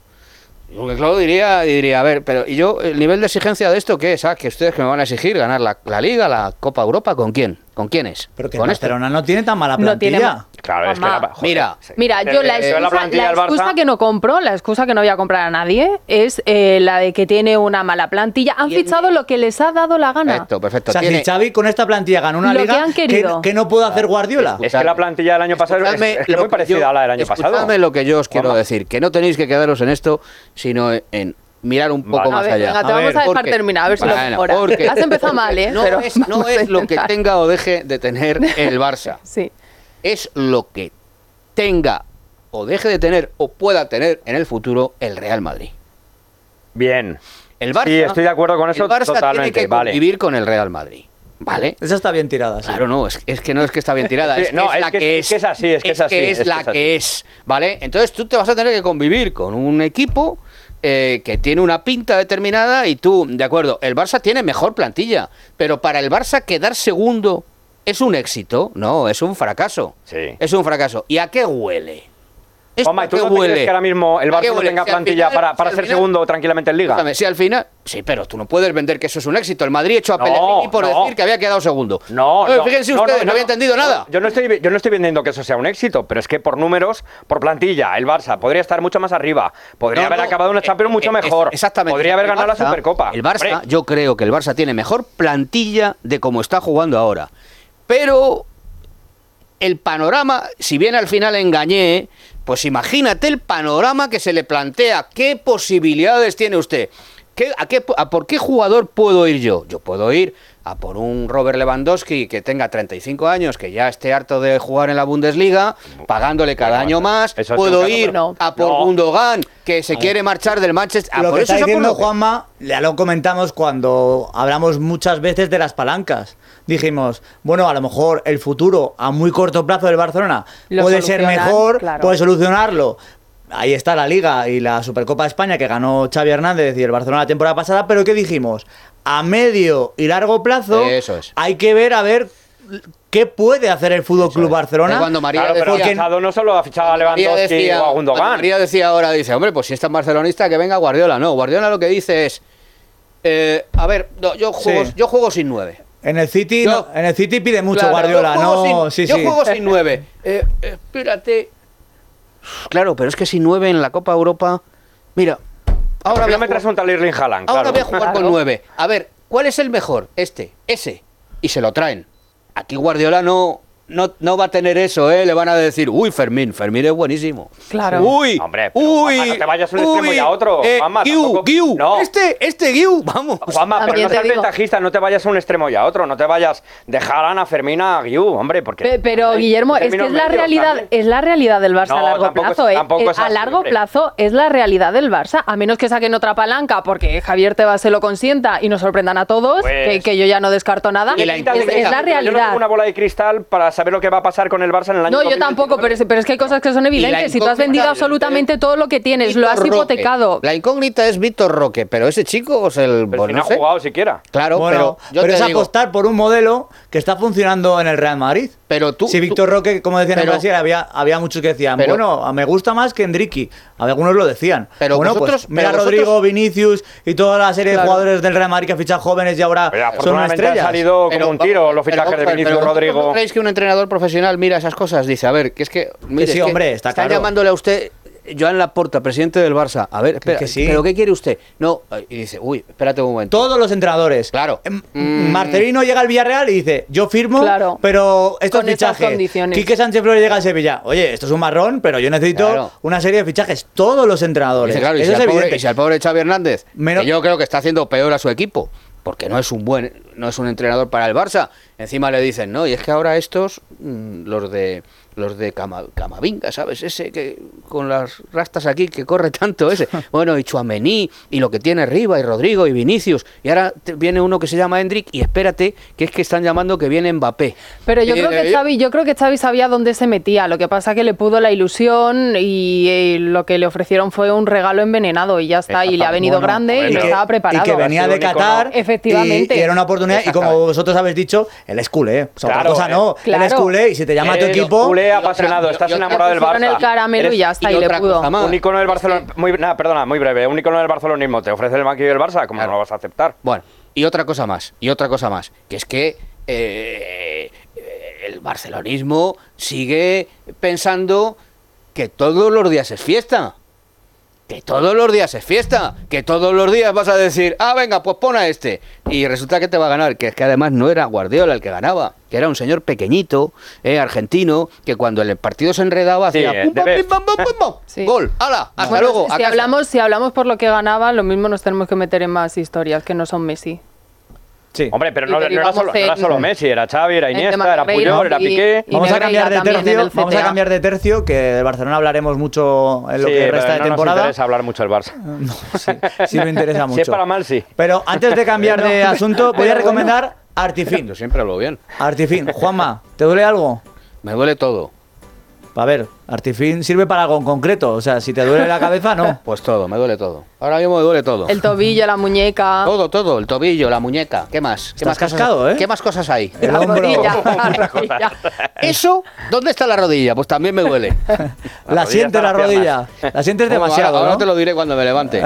Speaker 7: Jürgen Klopp diría, diría, a ver, pero ¿y yo el nivel de exigencia de esto qué es? Ah, que ustedes que me van a exigir ganar la, la Liga, la Copa Europa, ¿con quién? ¿Con quiénes?
Speaker 4: Pero que
Speaker 7: ¿Con este?
Speaker 4: Barcelona no tiene tan mala
Speaker 9: No tiene
Speaker 4: plantilla.
Speaker 9: ma-
Speaker 8: Claro, es que la- joder,
Speaker 7: Mira,
Speaker 8: sí.
Speaker 9: Mira, yo la excusa, la
Speaker 8: Barça-
Speaker 9: excusa que no compro, la excusa que no voy a comprar a nadie, es eh, la de que tiene una mala plantilla. Han fichado lo que les ha dado la gana.
Speaker 7: Perfecto, perfecto.
Speaker 4: O sea,
Speaker 7: Tiene-
Speaker 4: si Xavi con esta plantilla gana una
Speaker 9: Lo
Speaker 4: liga,
Speaker 9: que han querido.
Speaker 4: ¿qué, qué no puede hacer Guardiola?
Speaker 8: Es que la plantilla del año pasado es,
Speaker 7: Escuchadme
Speaker 8: es que
Speaker 7: lo
Speaker 8: muy parecida
Speaker 7: yo-
Speaker 8: a la del año pasado.
Speaker 7: lo que yo os quiero
Speaker 8: Juanma.
Speaker 7: decir, que no tenéis que quedaros en esto, sino en mirar un poco
Speaker 8: Vale.
Speaker 7: más
Speaker 9: a ver,
Speaker 7: allá.
Speaker 9: venga, te
Speaker 4: A
Speaker 9: vamos
Speaker 4: ver,
Speaker 9: a dejar
Speaker 7: porque-
Speaker 9: terminar, a ver si lo
Speaker 7: Bueno,
Speaker 9: mejora.
Speaker 7: porque-
Speaker 9: Has empezado mal, ¿eh? <laughs>
Speaker 7: No,
Speaker 9: Pero
Speaker 7: es, no <laughs> es lo que tenga o deje de tener el <laughs> Barça.
Speaker 9: Sí.
Speaker 7: es lo que tenga o deje de tener o pueda tener en el futuro el Real Madrid.
Speaker 8: Bien.
Speaker 7: El Barça,
Speaker 8: Sí, estoy de acuerdo con eso
Speaker 7: el Barça
Speaker 8: totalmente,
Speaker 7: tiene que
Speaker 8: vale.
Speaker 7: convivir con el Real Madrid. ¿Vale?
Speaker 4: Esa está bien tirada, sí.
Speaker 7: Claro, no, es, es que no es que está bien tirada,
Speaker 8: Sí,
Speaker 7: es, que
Speaker 8: no,
Speaker 7: es
Speaker 8: es
Speaker 7: la
Speaker 8: que-
Speaker 7: que,
Speaker 8: es que es así, es que es así,
Speaker 7: es la
Speaker 8: es así.
Speaker 7: que es, ¿vale? Entonces tú te vas a tener que convivir con un equipo eh, que tiene una pinta determinada y tú, de acuerdo, el Barça tiene mejor plantilla, pero para el Barça quedar segundo es un éxito, no, es un fracaso.
Speaker 8: Sí.
Speaker 7: Es un fracaso. ¿Y a qué huele? ¿Esto
Speaker 8: Juanma,
Speaker 7: a
Speaker 8: ¿y tú no te crees
Speaker 7: huele?
Speaker 8: que ahora mismo el
Speaker 7: ¿A qué
Speaker 8: Barça no
Speaker 7: huele?
Speaker 8: tenga
Speaker 7: Si
Speaker 8: plantilla
Speaker 7: final-
Speaker 8: para,
Speaker 7: si
Speaker 8: para
Speaker 7: al
Speaker 8: ser
Speaker 7: final-
Speaker 8: segundo tranquilamente en Liga?
Speaker 7: Escúchame, si al final. Sí, pero tú no puedes vender que eso es un éxito. El Madrid echó a
Speaker 8: No,
Speaker 7: Pellegrini por
Speaker 8: no.
Speaker 7: decir que había quedado segundo.
Speaker 8: No, no,
Speaker 7: Fíjense
Speaker 8: no,
Speaker 7: ustedes, no,
Speaker 8: no,
Speaker 7: había entendido nada.
Speaker 8: Yo no, estoy, yo no estoy vendiendo que eso sea un éxito, pero es que por números, por plantilla, el Barça podría estar mucho más arriba. Podría
Speaker 7: No,
Speaker 8: haber
Speaker 7: no,
Speaker 8: acabado una
Speaker 7: eh,
Speaker 8: Champions mucho
Speaker 7: eh,
Speaker 8: mejor.
Speaker 7: es- Exactamente.
Speaker 8: Podría haber ganado
Speaker 7: Barça-
Speaker 8: la Supercopa.
Speaker 7: El Barça,
Speaker 8: Hombre,
Speaker 7: yo creo que el Barça tiene mejor plantilla de cómo está jugando ahora. Pero el panorama, si bien al final engañé, pues imagínate el panorama que se le plantea. ¿Qué posibilidades tiene usted? ¿Qué, a, qué, ¿A por qué jugador puedo ir yo? Yo puedo ir a por un Robert Lewandowski que tenga 35 años, que ya esté harto de jugar en la Bundesliga, pagándole cada año más.
Speaker 8: Eso
Speaker 7: Puedo ir
Speaker 8: no.
Speaker 7: a por
Speaker 8: No.
Speaker 7: Gundogan, que se quiere marchar del Manchester. Ah,
Speaker 4: Lo
Speaker 7: por
Speaker 4: que
Speaker 7: eso
Speaker 4: está
Speaker 7: por
Speaker 4: diciendo
Speaker 7: lo que-
Speaker 4: Juanma, ya lo comentamos cuando hablamos muchas veces de las palancas. Dijimos, bueno, a lo mejor el futuro a muy corto plazo del Barcelona
Speaker 9: Lo
Speaker 4: puede ser mejor,
Speaker 9: claro.
Speaker 4: puede solucionarlo. Ahí está la Liga y la Supercopa de España que ganó Xavi Hernández y el Barcelona la temporada pasada, pero ¿qué dijimos? A medio y largo plazo
Speaker 7: Eso es.
Speaker 4: hay que ver a ver qué puede hacer el Fútbol Club Barcelona.
Speaker 7: Cuando María
Speaker 8: Claro, pero
Speaker 7: decía-
Speaker 8: ha fichado no solo ha fichado a Lewandowski
Speaker 7: decía,
Speaker 8: o a Gundogan.
Speaker 7: María decía ahora, dice, hombre, pues si es tan barcelonista que venga Guardiola. No, Guardiola lo que dice es, eh, a ver, no, yo, juego,
Speaker 4: Sí.
Speaker 7: yo juego sin nueve.
Speaker 4: En el City,
Speaker 7: Yo-
Speaker 4: no- en el City pide mucho
Speaker 7: Claro,
Speaker 4: Guardiola,
Speaker 7: yo juego
Speaker 4: no,
Speaker 7: sin,
Speaker 4: sí,
Speaker 7: yo
Speaker 4: sí.
Speaker 7: juego sin nueve. <laughs> Eh, espérate. Claro, pero es que sin nueve en la Copa Europa, mira, ahora voy a
Speaker 8: me
Speaker 7: jugar-
Speaker 8: un tal Haaland,
Speaker 7: Ahora
Speaker 8: claro.
Speaker 7: voy a jugar con nueve. A ver, ¿cuál es el mejor? Este, ese. Y se lo traen. Aquí Guardiola no, no, no va a tener eso, ¿eh? Le van a decir, uy, Fermín, Fermín es buenísimo.
Speaker 9: Claro.
Speaker 7: Uy,
Speaker 8: Hombre, pero,
Speaker 7: uy,
Speaker 8: Juanma, no te vayas a un extremo y a otro.
Speaker 7: eh,
Speaker 8: Juanma,
Speaker 7: Guiu,
Speaker 8: tampoco- No.
Speaker 7: este, este Guiu, vamos.
Speaker 8: Juanma, pero no
Speaker 9: te
Speaker 8: seas
Speaker 9: digo.
Speaker 8: ventajista, no te vayas a un extremo y a otro, no te vayas de Haaland a Fermina a Guiu, hombre, porque...
Speaker 9: Pe- Pero
Speaker 8: hay
Speaker 9: Guillermo, es que es la realidad, es la realidad del Barça
Speaker 8: No,
Speaker 9: a largo
Speaker 8: tampoco es-
Speaker 9: plazo. ¿eh?
Speaker 8: tampoco
Speaker 9: Eh,
Speaker 8: es
Speaker 9: a largo
Speaker 8: hombre.
Speaker 9: plazo es la realidad del Barça, a menos que saquen otra palanca porque Javier Tebas se lo consienta y nos sorprendan a todos,
Speaker 8: Pues-
Speaker 9: que, que yo ya no descarto nada.
Speaker 8: Y
Speaker 9: Es,
Speaker 8: la
Speaker 9: es la
Speaker 8: Yo no
Speaker 9: realidad.
Speaker 8: tengo una bola de cristal para saber lo que va a pasar con el Barça en el año
Speaker 9: No, yo
Speaker 8: 2029.
Speaker 9: tampoco, pero es, pero es que hay cosas que son evidentes. Si tú has vendido absolutamente todo lo que tienes, lo has
Speaker 7: Víctor Roque.
Speaker 9: hipotecado.
Speaker 7: La incógnita es Víctor Roque, pero ese chico es el.
Speaker 8: Pero
Speaker 7: pues
Speaker 8: si
Speaker 7: no
Speaker 8: no ha
Speaker 7: sé.
Speaker 8: jugado siquiera.
Speaker 7: Claro,
Speaker 4: Bueno,
Speaker 7: pero yo
Speaker 4: pero
Speaker 7: te
Speaker 4: es
Speaker 7: digo,
Speaker 4: apostar por un modelo que está funcionando en el Real Madrid.
Speaker 7: Pero tú-
Speaker 4: si
Speaker 7: tú-
Speaker 4: Víctor Roque, como decían en
Speaker 7: pero-
Speaker 4: Brasil, había, había muchos que decían,
Speaker 7: Pero-
Speaker 4: bueno, me gusta más que Enrique. Algunos lo decían.
Speaker 7: Pero
Speaker 4: bueno,
Speaker 7: vosotros-
Speaker 4: pues mira
Speaker 7: pero
Speaker 4: Rodrigo,
Speaker 7: vosotros-
Speaker 4: Vinicius y toda la serie
Speaker 9: Claro.
Speaker 4: de jugadores del Real Madrid que ha fichado jóvenes y ahora
Speaker 8: Pero
Speaker 4: son
Speaker 8: ha
Speaker 4: estrellas.
Speaker 8: salido
Speaker 7: Pero
Speaker 8: como un tiro los fichajes de Vinicius Rodrigo.
Speaker 7: ¿No creéis que un entrenador profesional mira esas cosas? Dice, a ver, que es que. mire,
Speaker 4: sí,
Speaker 7: es que
Speaker 4: hombre, está
Speaker 7: están
Speaker 4: claro.
Speaker 7: llamándole a usted. Joan Laporta, presidente del Barça. A ver, espera,
Speaker 4: que sí.
Speaker 7: ¿pero qué quiere usted? No, y dice, uy, espérate un momento.
Speaker 4: Todos los entrenadores.
Speaker 7: Claro.
Speaker 4: Em,
Speaker 7: Mm.
Speaker 4: Marcelino llega al Villarreal y dice, yo firmo,
Speaker 9: Claro.
Speaker 4: pero estos
Speaker 9: Con
Speaker 4: fichajes.
Speaker 9: condiciones.
Speaker 4: Quique Sánchez Flores llega al Sevilla. Oye, esto es un marrón, pero yo necesito
Speaker 7: Claro.
Speaker 4: una serie de fichajes. Todos los entrenadores.
Speaker 7: Dice, claro, y si,
Speaker 4: es
Speaker 7: al pobre,
Speaker 4: evidente.
Speaker 7: y si al pobre Xavi Hernández,
Speaker 4: Menos-
Speaker 7: que yo creo que está haciendo peor a su equipo, porque no es un buen, no es un entrenador para el Barça. Encima le dicen, no, y es que ahora estos, mm, los de los de Cama- Camavinga, ¿sabes? Ese que con las rastas aquí que corre tanto ese. <laughs> Bueno, y Chuamení, y lo que tiene Riva, y Rodrigo, y Vinicius. Y ahora te- viene uno que se llama Hendrik, y espérate, que es que están llamando que viene Mbappé.
Speaker 9: Pero yo creo
Speaker 7: eh,
Speaker 9: que Xavi, yo creo que Xavi sabía dónde se metía. Lo que pasa que le pudo la ilusión y eh, lo que le ofrecieron fue un regalo envenenado y ya está. Y le ha venido
Speaker 4: Bueno,
Speaker 9: grande y
Speaker 4: y
Speaker 9: lo estaba preparado.
Speaker 4: Y que venía de Qatar.
Speaker 8: icono.
Speaker 9: Efectivamente.
Speaker 4: Y, y era una oportunidad. Y como vosotros habéis dicho, él es culé. O sea,
Speaker 8: Claro,
Speaker 4: otra cosa no.
Speaker 8: eh,
Speaker 4: Él es
Speaker 9: claro.
Speaker 4: culé y si te llama tu
Speaker 8: Eres
Speaker 4: equipo.
Speaker 8: culé apasionado, estás enamorado del Barça.
Speaker 9: el caramelo y ya está, y le pudo.
Speaker 8: Un icono del Barcelona, muy, nada, perdona, muy breve, un icono del barcelonismo, te ofrece el banquillo del Barça, ¿cómo
Speaker 7: Claro.
Speaker 8: no lo vas a aceptar?
Speaker 7: Bueno, y otra cosa más, y otra cosa más, que es que eh, el barcelonismo sigue pensando que todos los días es fiesta. Que todos los días es fiesta, que todos los días vas a decir, ah, venga, pues pon a este. Y resulta que te va a ganar, que es que además no era Guardiola el que ganaba, que era un señor pequeñito, eh, argentino, que cuando el partido se enredaba
Speaker 8: Sí,
Speaker 7: hacía
Speaker 8: eh,
Speaker 7: pum, pam, pim, pam, pam, pum, pam,
Speaker 9: Sí.
Speaker 7: gol, hala, hasta
Speaker 9: Bueno,
Speaker 7: luego.
Speaker 9: si hablamos, si hablamos por lo que ganaba, lo mismo nos tenemos que meter en más historias que no son Messi.
Speaker 4: Sí.
Speaker 8: Hombre, pero no, no era solo, no era
Speaker 9: en-
Speaker 8: solo Messi, era Xavi, era Iniesta, era Puyol, era Piqué.
Speaker 9: y
Speaker 4: Vamos a cambiar de tercio. Vamos a cambiar de tercio, que del Barcelona hablaremos mucho en lo
Speaker 8: Sí,
Speaker 4: que resta de
Speaker 8: no
Speaker 4: temporada.
Speaker 8: nos interesa hablar mucho del Barça. <laughs>
Speaker 4: No, sí, sí me interesa mucho. <laughs>
Speaker 8: Si es para mal, sí.
Speaker 4: Pero antes de cambiar de <laughs> asunto, voy a recomendar Artifin.
Speaker 7: Yo siempre hablo bien.
Speaker 4: Artifin. Juanma, ¿te duele algo?
Speaker 7: Me duele todo.
Speaker 4: A ver, Artifin sirve para algo en concreto. O sea, si te duele la cabeza, no. <laughs>
Speaker 7: Pues todo, me duele todo. Ahora mismo me duele todo.
Speaker 9: El tobillo, la muñeca.
Speaker 7: Todo, todo, el tobillo, la muñeca. ¿Qué más? ¿Qué
Speaker 4: Estás
Speaker 7: más
Speaker 4: cascado,
Speaker 7: cosas,
Speaker 4: ¿eh?
Speaker 7: ¿Qué más cosas hay?
Speaker 4: El
Speaker 9: la
Speaker 4: hombro.
Speaker 9: rodilla, <laughs> la rodilla.
Speaker 7: Eso, ¿dónde está la rodilla? Pues también me duele. <laughs>
Speaker 4: La,
Speaker 8: rodilla
Speaker 4: sientes la rodilla. La sientes
Speaker 7: Bueno,
Speaker 4: demasiado,
Speaker 7: ahora, ahora
Speaker 4: ¿no?
Speaker 7: te lo diré cuando me levante.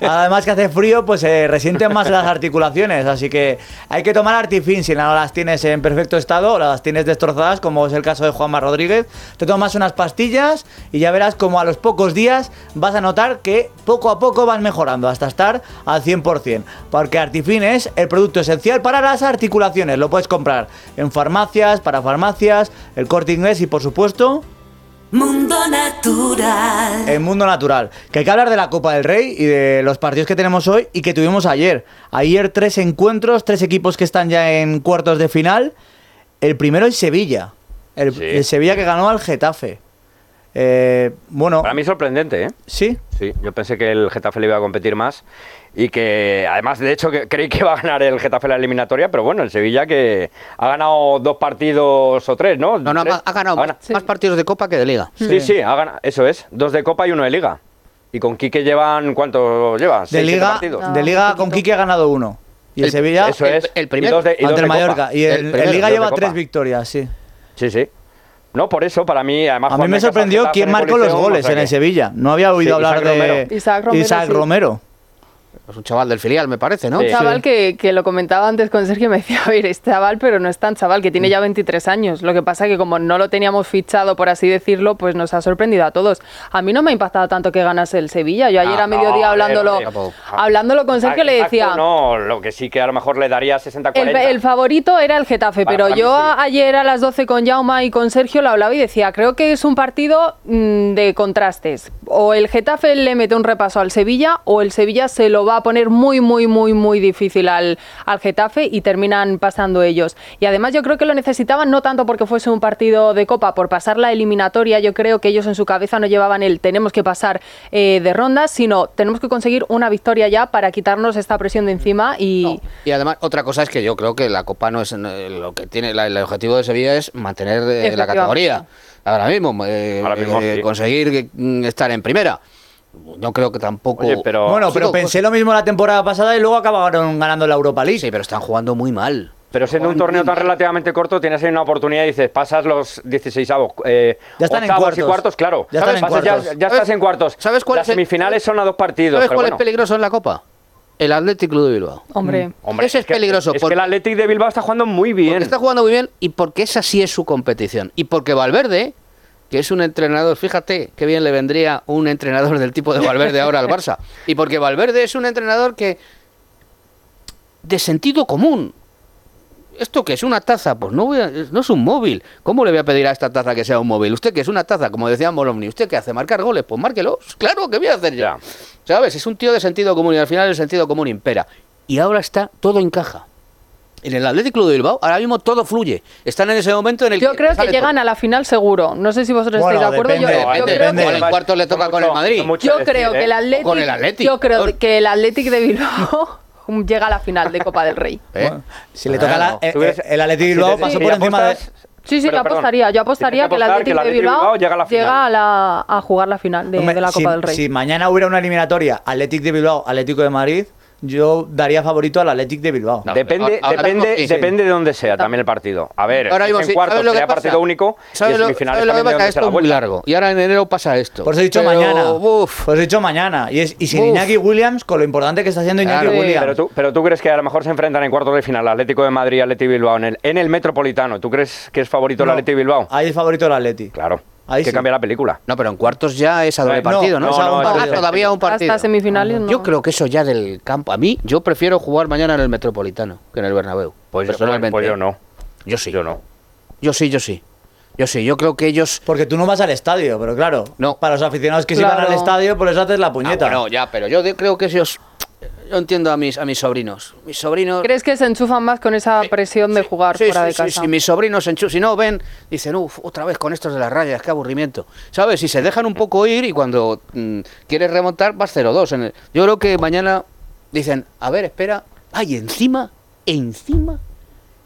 Speaker 4: Además que hace frío, pues se resienten más las articulaciones, así que hay que tomar Artifin si no las tienes en perfecto estado, las tienes destrozadas, como es el caso de Juanma Rodríguez. Te tomas unas pastillas y ya verás como a los pocos días vas a notar que poco a poco vas mejorando hasta estar al 100%. Porque Artifin es el producto esencial para las articulaciones. Lo puedes comprar en farmacias, para farmacias, el corte inglés y por supuesto
Speaker 12: Mundo Natural.
Speaker 4: el mundo natural. Que hay que hablar de la Copa del Rey y de los partidos que tenemos hoy y que tuvimos ayer. Ayer tres encuentros, tres equipos que están ya en cuartos de final. El primero es Sevilla. El, el Sevilla que ganó al Getafe. Eh, bueno,
Speaker 8: Para mí sorprendente, ¿eh?
Speaker 4: Sí.
Speaker 8: Sí, yo pensé que el Getafe le iba a competir más y que además, de hecho, que <laughs> creí que iba a ganar el Getafe la eliminatoria, pero bueno, el Sevilla que ha ganado dos partidos o tres, ¿no?
Speaker 7: No, no,
Speaker 8: ¿Tres?
Speaker 7: ha ganado más, más partidos de Copa que de Liga.
Speaker 8: Sí, sí, ha ganado, eso es, dos de Copa y uno de Liga. Y con Quique llevan, ¿cuánto lleva?
Speaker 4: de
Speaker 8: ¿Seis, siete
Speaker 4: Liga, de Liga con Quique ha ganado uno. Y el,
Speaker 8: El-
Speaker 4: Sevilla
Speaker 8: eso es.
Speaker 7: el
Speaker 8: Y
Speaker 7: primer-
Speaker 8: dos de- y dos
Speaker 4: ante el
Speaker 8: Copa.
Speaker 4: Mallorca. Y el,
Speaker 8: El
Speaker 4: el
Speaker 8: primero,
Speaker 4: Liga lleva tres victorias, sí.
Speaker 8: Sí, sí. No, por eso, para mí, además...
Speaker 4: A mí me sorprendió quién marcó los goles en el Sevilla. No había oído
Speaker 8: Sí,
Speaker 4: hablar
Speaker 8: Isaac
Speaker 4: de
Speaker 8: Romero.
Speaker 9: Isaac Romero,
Speaker 4: Isaac
Speaker 9: sí.
Speaker 7: Es un chaval del filial, me parece, ¿no?
Speaker 9: Un chaval que, que lo comentaba antes con Sergio y me decía, <laughs> a ver, es chaval, pero no es tan chaval, que tiene ya 23 años. Lo que pasa que como no lo teníamos fichado, por así decirlo, pues nos ha sorprendido a todos. A mí no me ha impactado tanto que ganase el Sevilla. Yo ayer
Speaker 8: Ah,
Speaker 9: a mediodía
Speaker 8: no,
Speaker 9: hablándolo,
Speaker 8: eh, eh,
Speaker 9: hablándolo con Sergio le decía...
Speaker 8: No, lo que sí que a lo mejor le daría 60-40.
Speaker 9: El, el favorito era el Getafe,
Speaker 8: Para-
Speaker 9: pero yo
Speaker 8: sí.
Speaker 9: ayer a las 12 con Jauma y con Sergio lo hablaba y decía, creo que es un partido mm, de contrastes. O el Getafe le mete un repaso al Sevilla o el Sevilla se lo va a poner muy, muy, muy, muy difícil al, al Getafe y terminan pasando ellos. Y además yo creo que lo necesitaban no tanto porque fuese un partido de Copa, por pasar la eliminatoria, yo creo que ellos en su cabeza no llevaban el tenemos que pasar eh, de rondas, sino tenemos que conseguir una victoria ya para quitarnos esta presión de encima y...
Speaker 7: Y además, otra cosa es que yo creo que la Copa no es lo que tiene, la- el objetivo de Sevilla es mantener eh, la categoría. Ahora mismo, eh,
Speaker 8: Ahora mismo,
Speaker 7: eh,
Speaker 8: sí.
Speaker 7: conseguir mm, estar en primera. No creo que tampoco.
Speaker 8: Oye, pero-
Speaker 4: Bueno, pero
Speaker 7: Chico,
Speaker 4: pensé lo mismo la temporada pasada y luego acabaron ganando la Europa League.
Speaker 7: Sí, pero están jugando muy mal.
Speaker 8: Pero siendo un torneo tan relativamente corto, tienes ahí una oportunidad y dices, pasas los 16 avos, eh,
Speaker 4: Ya están en cuartos.
Speaker 8: y cuartos, claro.
Speaker 4: Ya están en
Speaker 8: Pasas, ya-
Speaker 4: cuartos.
Speaker 8: Ya, estás en cuartos.
Speaker 7: ¿Sabes cuál
Speaker 8: Las
Speaker 7: es el-
Speaker 8: semifinales son a dos partidos.
Speaker 7: ¿Sabes
Speaker 8: pero
Speaker 7: cuál
Speaker 8: bueno.
Speaker 7: es peligroso en la Copa? El Athletic Club de Bilbao.
Speaker 9: Hombre,
Speaker 8: Hombre,
Speaker 7: Ese es
Speaker 8: que-
Speaker 7: peligroso,
Speaker 8: Es
Speaker 7: porque-
Speaker 8: que el Athletic de Bilbao está jugando muy bien.
Speaker 7: Porque está jugando muy bien y porque esa sí es su competición. Y porque Valverde, que es un entrenador, fíjate qué bien le vendría un entrenador del tipo de Valverde ahora al Barça. <laughs> Y porque Valverde es un entrenador que. de sentido común. ¿Esto qué es una taza? Pues no, voy a- no es un móvil. ¿Cómo le voy a pedir a esta taza que sea un móvil? Usted que es una taza, como decía Molomni, ¿usted qué hace? ¿Marcar goles? Pues márquelo. Claro que voy a hacer ya. ¿Sabes? Es un tío de sentido común y al final el sentido común impera. Y ahora está, todo encaja. En el Atlético de Bilbao ahora mismo todo fluye. Están en ese momento en el
Speaker 9: Yo creo que llegan a la final seguro. No sé si vosotros
Speaker 4: Bueno,
Speaker 9: estáis de acuerdo.
Speaker 4: depende,
Speaker 9: yo, yo
Speaker 4: depende.
Speaker 9: creo que,
Speaker 7: en cuartos le toca con el Madrid.
Speaker 9: yo creo que el Athletic,
Speaker 7: Con el Athletic.
Speaker 9: yo creo que el Athletic de Bilbao <laughs> llega a la final de Copa del Rey. <laughs>
Speaker 7: ¿Eh?
Speaker 4: Bueno, si le toca la,
Speaker 8: Tú
Speaker 4: el,
Speaker 8: ves-
Speaker 4: el Athletic
Speaker 8: si
Speaker 4: Bilbao pasó por encima de...
Speaker 9: Sí, sí,
Speaker 8: Pero,
Speaker 9: yo apostaría. Yo apostaría que el
Speaker 8: apostar
Speaker 9: Athletic de Bilbao
Speaker 8: llega a la
Speaker 9: llega a, la- a jugar la final de,
Speaker 4: Hombre,
Speaker 9: de la
Speaker 4: si,
Speaker 9: Copa del Rey.
Speaker 4: si mañana hubiera una eliminatoria Athletic de Bilbao, Atlético de Madrid, yo daría favorito al Athletic de Bilbao.
Speaker 7: No,
Speaker 8: Depende,
Speaker 7: ahora
Speaker 8: depende,
Speaker 7: sí.
Speaker 8: depende de dónde sea también el partido. A ver,
Speaker 7: Ahora mismo
Speaker 8: en
Speaker 7: sí.
Speaker 8: cuartos
Speaker 7: ¿Sabes lo que
Speaker 8: sería partido único y
Speaker 7: ¿Sabes
Speaker 8: en
Speaker 7: lo,
Speaker 8: semifinales
Speaker 7: sabes lo
Speaker 8: también
Speaker 7: es muy
Speaker 8: vuelta.
Speaker 7: largo. Y ahora en enero pasa esto.
Speaker 4: Por eso he dicho
Speaker 7: Pero,
Speaker 4: mañana.
Speaker 7: uf,
Speaker 4: Por eso he dicho mañana. Y, es, y sin
Speaker 7: Uf.
Speaker 4: Iñaki Williams, con lo importante que está haciendo Iñaki
Speaker 7: Claro.
Speaker 4: Williams.
Speaker 8: Pero tú, pero tú crees que a lo mejor se enfrentan en cuartos de final Atlético de Madrid y Atlético Bilbao en el, en el Metropolitano. ¿Tú crees que es favorito el
Speaker 4: No.
Speaker 8: Atlético Bilbao?
Speaker 4: Ahí es favorito el Athletic.
Speaker 8: Claro.
Speaker 4: Ahí
Speaker 8: que
Speaker 4: sí.
Speaker 8: cambia la película.
Speaker 7: No, pero en cuartos ya es a doble
Speaker 8: Eh, no,
Speaker 7: partido, ¿no?
Speaker 8: no,
Speaker 7: O sea,
Speaker 8: no,
Speaker 7: un-
Speaker 8: es
Speaker 7: ah, todavía un partido.
Speaker 9: Hasta semifinales no.
Speaker 7: Yo creo que eso ya del campo. A mí, yo prefiero jugar mañana en el Metropolitano que en el Bernabéu.
Speaker 8: Pues, yo-
Speaker 7: personalmente.
Speaker 8: pues yo no.
Speaker 7: Yo sí.
Speaker 8: Yo no.
Speaker 7: Yo sí, yo sí. Yo sí, yo creo que ellos.
Speaker 4: Porque tú no vas al estadio, pero claro.
Speaker 7: No.
Speaker 4: Para los aficionados que sí van
Speaker 9: Claro.
Speaker 4: al estadio, por eso haces la
Speaker 7: Ah,
Speaker 4: puñeta.
Speaker 7: bueno, ya, pero yo creo que ellos. Yo entiendo a mis, a mis sobrinos. Mis sobrinos.
Speaker 9: ¿Crees que se enchufan más con esa presión de jugar
Speaker 7: Sí,
Speaker 9: fuera
Speaker 7: sí,
Speaker 9: de
Speaker 7: sí,
Speaker 9: casa?
Speaker 7: sí, mis sobrinos, enchu- si no ven, dicen, uff, otra vez con estos de las rayas, qué aburrimiento. ¿Sabes? Si se dejan un poco ir y cuando mm, quieres remontar, vas 0-2. en el- Yo creo que mañana dicen, a ver, espera, ay, encima, encima.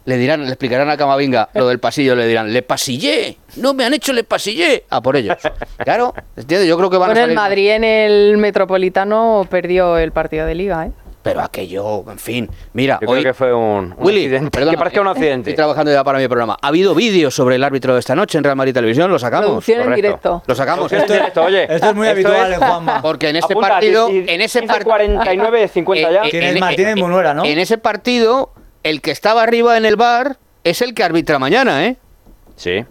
Speaker 7: Le dirán, le explicarán a Camavinga lo del pasillo, le dirán, le pasillé, no me han hecho le pasillé. A por ellos. Claro, ¿entiendes? Yo creo que van
Speaker 9: Con
Speaker 7: a
Speaker 9: el
Speaker 7: salir-
Speaker 9: Madrid en el Metropolitano perdió el partido de Liga, ¿eh?
Speaker 7: Pero aquello, en fin, mira,
Speaker 8: Yo
Speaker 7: hoy...
Speaker 8: creo que fue un, un
Speaker 7: Willy,
Speaker 8: accidente.
Speaker 7: perdona,
Speaker 8: que parezca un
Speaker 7: Estoy
Speaker 8: accidente.
Speaker 7: trabajando ya para mi programa. Ha habido vídeos sobre el árbitro de esta noche en Real Madrid Televisión, lo sacamos.
Speaker 9: Producción en directo.
Speaker 7: Lo sacamos.
Speaker 8: Esto, esto, oye,
Speaker 4: Esto es muy
Speaker 8: esto
Speaker 4: habitual
Speaker 8: es-
Speaker 4: en Juanma.
Speaker 7: Porque en este
Speaker 8: Apunta,
Speaker 7: partido,
Speaker 8: y- y-
Speaker 7: en ese
Speaker 8: 15,
Speaker 7: partido
Speaker 8: 49, 50 ya.
Speaker 4: ¿Quién es Martínez Munuera, no?
Speaker 7: En ese partido, el que estaba arriba en el bar es el que arbitra mañana, ¿eh?
Speaker 8: Sí.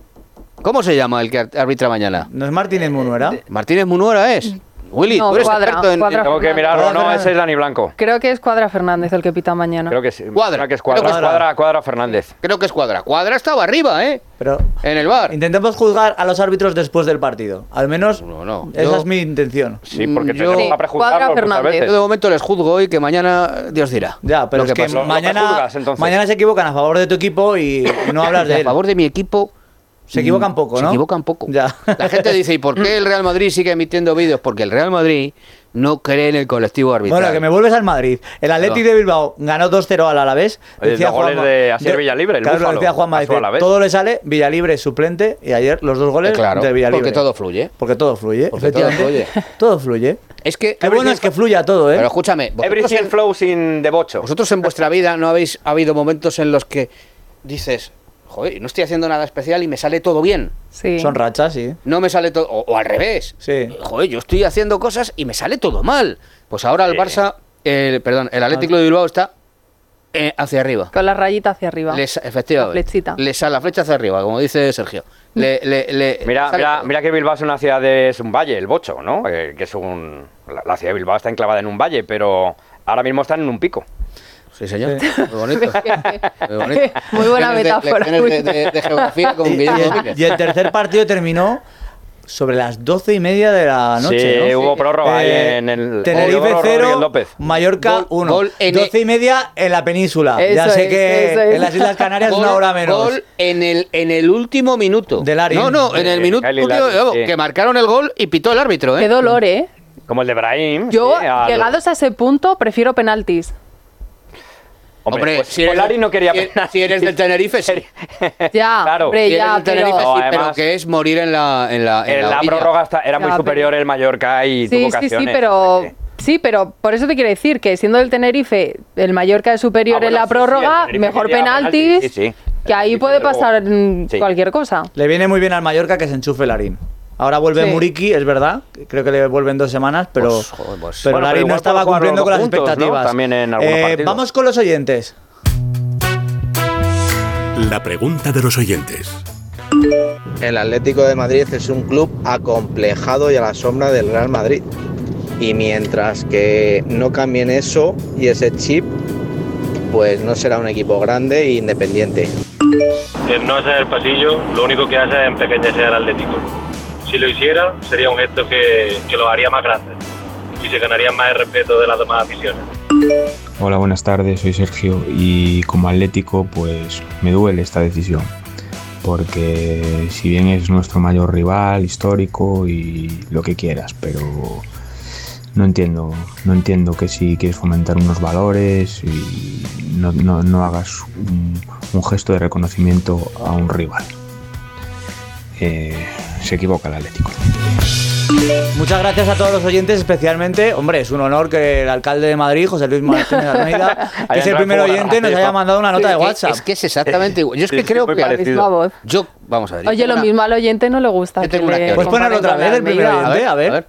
Speaker 7: ¿Cómo se llama el que ar- arbitra mañana?
Speaker 4: ¿No es Martínez Munuera?
Speaker 7: Martínez Munuera es. Willy,
Speaker 9: No,
Speaker 7: tú eres
Speaker 9: Cuadra,
Speaker 7: experto en...
Speaker 9: Cuadra.
Speaker 7: en-
Speaker 8: Tengo que mirarlo, no, ese es Dani Blanco.
Speaker 9: Creo que es Cuadra Fernández el que pita mañana.
Speaker 8: Creo que sí.
Speaker 7: Cuadra.
Speaker 8: Creo que es
Speaker 7: Creo que
Speaker 8: Cuadra,
Speaker 7: es
Speaker 8: Cuadra, Cuadra Fernández.
Speaker 7: Creo que es Cuadra. Cuadra estaba arriba, ¿eh?
Speaker 4: Pero
Speaker 7: En el bar.
Speaker 4: intentemos juzgar a los árbitros después del partido. Al menos
Speaker 7: No, no.
Speaker 4: esa
Speaker 7: Yo-
Speaker 4: es mi intención.
Speaker 8: Sí, porque
Speaker 7: Mm, yo-
Speaker 8: tenemos
Speaker 9: Sí,
Speaker 8: a prejuzgarlo
Speaker 9: Cuadra Fernández.
Speaker 7: Yo
Speaker 8: veces.
Speaker 7: de momento les juzgo y que mañana Dios dirá.
Speaker 4: Ya, pero es que mañana, mañana se equivocan a favor de tu equipo y no hablas <laughs> de
Speaker 7: a
Speaker 4: él.
Speaker 7: favor de mi equipo.
Speaker 4: Se equivocan
Speaker 7: mm,
Speaker 4: poco,
Speaker 7: Se
Speaker 4: ¿no?
Speaker 7: equivocan poco.
Speaker 4: Ya.
Speaker 7: La gente dice, ¿y por qué el Real Madrid sigue emitiendo vídeos? Porque el Real Madrid no cree en el colectivo arbitral.
Speaker 4: Bueno, que me vuelves al Madrid. El Athletic
Speaker 7: No.
Speaker 4: de Bilbao ganó 2-0 al Alavés. Decía
Speaker 8: los goles de Asier Villalibre, el
Speaker 4: claro, lo
Speaker 8: búfalo,
Speaker 4: decía Juanma, dice, todo le sale, Villalibre suplente y ayer los dos goles
Speaker 7: Eh, claro,
Speaker 4: de Villalibre.
Speaker 7: porque todo fluye.
Speaker 4: Porque todo fluye,
Speaker 7: Porque todo
Speaker 4: efectivamente. <laughs> Todo fluye.
Speaker 7: Es que...
Speaker 4: Qué bueno es que fluya todo, ¿eh?
Speaker 7: Pero escúchame,
Speaker 8: Everything flows in debocho.
Speaker 7: vosotros en vuestra vida no habéis habido momentos en los que dices, joder, no estoy haciendo nada especial y me sale todo bien.
Speaker 9: Sí.
Speaker 4: Son rachas, sí.
Speaker 7: No me sale todo, o, o al revés.
Speaker 4: Sí.
Speaker 7: Joder, yo estoy haciendo cosas y me sale todo mal. Pues ahora el
Speaker 8: Sí.
Speaker 7: Barça, el, perdón, el Atlético de Bilbao está eh, hacia arriba.
Speaker 9: Con la rayita hacia arriba.
Speaker 7: Les, efectivamente.
Speaker 9: La flechita.
Speaker 7: Le sale la flecha hacia arriba, como dice Sergio. Le, le- le-
Speaker 8: Mira,
Speaker 7: sale
Speaker 8: mira, mira que Bilbao es una ciudad de, es un valle, el Bocho, ¿no? Eh, que es un la, la ciudad de Bilbao está enclavada en un valle, pero ahora mismo están en un pico.
Speaker 7: Sí, señor. Muy bonito. Muy bonito.
Speaker 9: Muy buena
Speaker 7: de-
Speaker 9: metáfora, muy
Speaker 7: de, de- de geografía con
Speaker 4: Y, y
Speaker 7: Guillermo
Speaker 4: el,
Speaker 7: Domínguez.
Speaker 4: y el tercer partido terminó sobre las doce y media de la noche.
Speaker 8: sí,
Speaker 4: ¿no?
Speaker 8: hubo prórroga ahí
Speaker 4: Eh,
Speaker 8: en el
Speaker 4: Tenerife
Speaker 8: Rodríguez
Speaker 4: 0,
Speaker 8: López.
Speaker 4: Mallorca
Speaker 7: Gol-
Speaker 4: 1.
Speaker 7: gol en
Speaker 4: 12 y media en la península. ya
Speaker 9: Eso
Speaker 4: sé
Speaker 9: es,
Speaker 4: que en las Islas Canarias
Speaker 7: Gol-
Speaker 4: una hora menos.
Speaker 7: Gol en el, en el último minuto.
Speaker 4: De Larin.
Speaker 7: No, no, en el minuto último, que marcaron el gol y pitó el árbitro, ¿eh?
Speaker 9: Qué dolor, ¿eh?
Speaker 8: Como el de Brahim.
Speaker 9: Yo,
Speaker 8: sí, al-
Speaker 9: llegados a ese punto, prefiero penaltis.
Speaker 8: Hombre, pues,
Speaker 7: si eres,
Speaker 8: Solari no quería
Speaker 7: si-
Speaker 8: penalti.
Speaker 7: si eres del Tenerife, sí. <laughs>
Speaker 9: Ya,
Speaker 8: Claro.
Speaker 9: hombre,
Speaker 7: Si eres
Speaker 9: ya,
Speaker 7: del Tenerife,
Speaker 9: pero...
Speaker 8: No,
Speaker 7: sí,
Speaker 8: además-
Speaker 7: pero que es morir en la en la, en
Speaker 8: En
Speaker 7: la
Speaker 8: prórroga está- era muy superior el Mallorca y
Speaker 9: Sí,
Speaker 8: tuvo
Speaker 9: sí, sí, pero...
Speaker 8: Sí.
Speaker 9: Pero por eso te quiero decir que siendo del Tenerife el Mallorca es superior
Speaker 8: Ah, bueno,
Speaker 9: en la
Speaker 8: sí,
Speaker 9: prórroga,
Speaker 8: el
Speaker 9: mejor penaltis,
Speaker 8: penaltis, sí, sí.
Speaker 9: que ahí puede pasar mm,
Speaker 8: Sí.
Speaker 9: cualquier cosa.
Speaker 4: Le viene muy bien al Mallorca que se enchufe Larín. Ahora vuelve
Speaker 9: Sí.
Speaker 4: Muriqui, es verdad. Creo que le vuelven dos semanas, pero,
Speaker 7: Pues, joder, pues-
Speaker 4: pero
Speaker 8: Bueno, pero
Speaker 4: Larín no estaba cumpliendo con las expectativas.
Speaker 8: También en algunos
Speaker 4: Eh, vamos con los oyentes.
Speaker 3: La pregunta de los oyentes.
Speaker 13: El Atlético de Madrid es un club acomplejado y a la sombra del Real Madrid. Y mientras que no cambien eso y ese chip, pues no será un equipo grande e independiente.
Speaker 14: El no hacer el pasillo lo único que hace es empequeñecer al Atlético. Si lo hiciera, sería un gesto que, que lo haría más grande y se ganaría más el respeto de las demás aficiones.
Speaker 15: Hola, buenas tardes, soy Sergio y como atlético pues me duele esta decisión porque si bien es nuestro mayor rival histórico y lo que quieras, pero no entiendo, no entiendo que si quieres fomentar unos valores y no, no- no hagas un, un gesto de reconocimiento a un rival. Eh, se equivoca el Atlético.
Speaker 4: Muchas gracias a todos los oyentes, especialmente, hombre, es un honor que el alcalde de Madrid, José Luis Martínez Almeida, <laughs> que
Speaker 8: Haya
Speaker 4: es el primer oyente, nos haya mandado una nota de WhatsApp.
Speaker 7: Es que es exactamente igual. Yo es que creo que
Speaker 9: La misma voz.
Speaker 7: yo vamos a ver.
Speaker 9: Oye, lo mismo al oyente no le gusta.
Speaker 4: Puedes ponerlo otra vez, el primer oyente, a ver.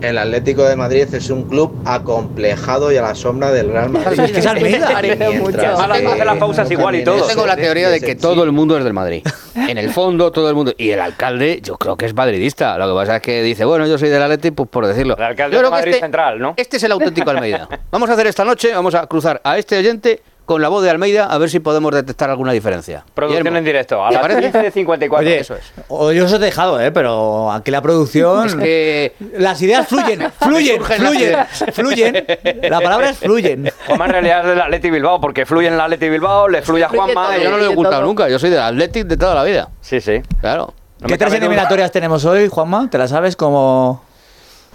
Speaker 13: El Atlético de Madrid es un club acomplejado y a la sombra del Real Madrid.
Speaker 4: Es que es Almeida. <laughs>
Speaker 8: Hace las pausas igual y todo.
Speaker 7: Yo tengo la teoría de que todo el mundo es del Madrid. <laughs> En el fondo, todo el mundo. Y el alcalde, yo creo que es madridista. Lo que pasa es que dice, bueno, yo soy del Atleti, pues por decirlo.
Speaker 8: El alcalde
Speaker 7: Yo
Speaker 8: de
Speaker 7: que
Speaker 8: Madrid
Speaker 7: este,
Speaker 8: Central, ¿no?
Speaker 7: este es el auténtico Almeida. <laughs> Vamos a hacer esta noche, vamos a cruzar a este oyente con la voz de Almeida a ver si podemos detectar alguna diferencia.
Speaker 8: Producción
Speaker 7: Guillermo.
Speaker 8: en directo, a
Speaker 7: ¿Te
Speaker 8: las
Speaker 7: parece?
Speaker 8: 15.54.
Speaker 4: Oye,
Speaker 8: Eso es.
Speaker 4: he dejado, ¿eh? pero aquí la producción... <laughs>
Speaker 7: Es que
Speaker 4: Las ideas fluyen, <laughs> fluyen, fluyen, fluyen. La palabra es fluyen.
Speaker 8: Juanma en realidad es del Atleti Bilbao, porque fluye en el Atleti Bilbao, le fluye a
Speaker 9: Fluye
Speaker 8: Juanma.
Speaker 9: todo.
Speaker 7: yo no lo he ocultado nunca, yo soy del Athletic de toda la vida.
Speaker 8: Sí, sí.
Speaker 7: Claro.
Speaker 8: No
Speaker 4: ¿Qué tres eliminatorias tenemos hoy, Juanma? ¿Te la sabes como...?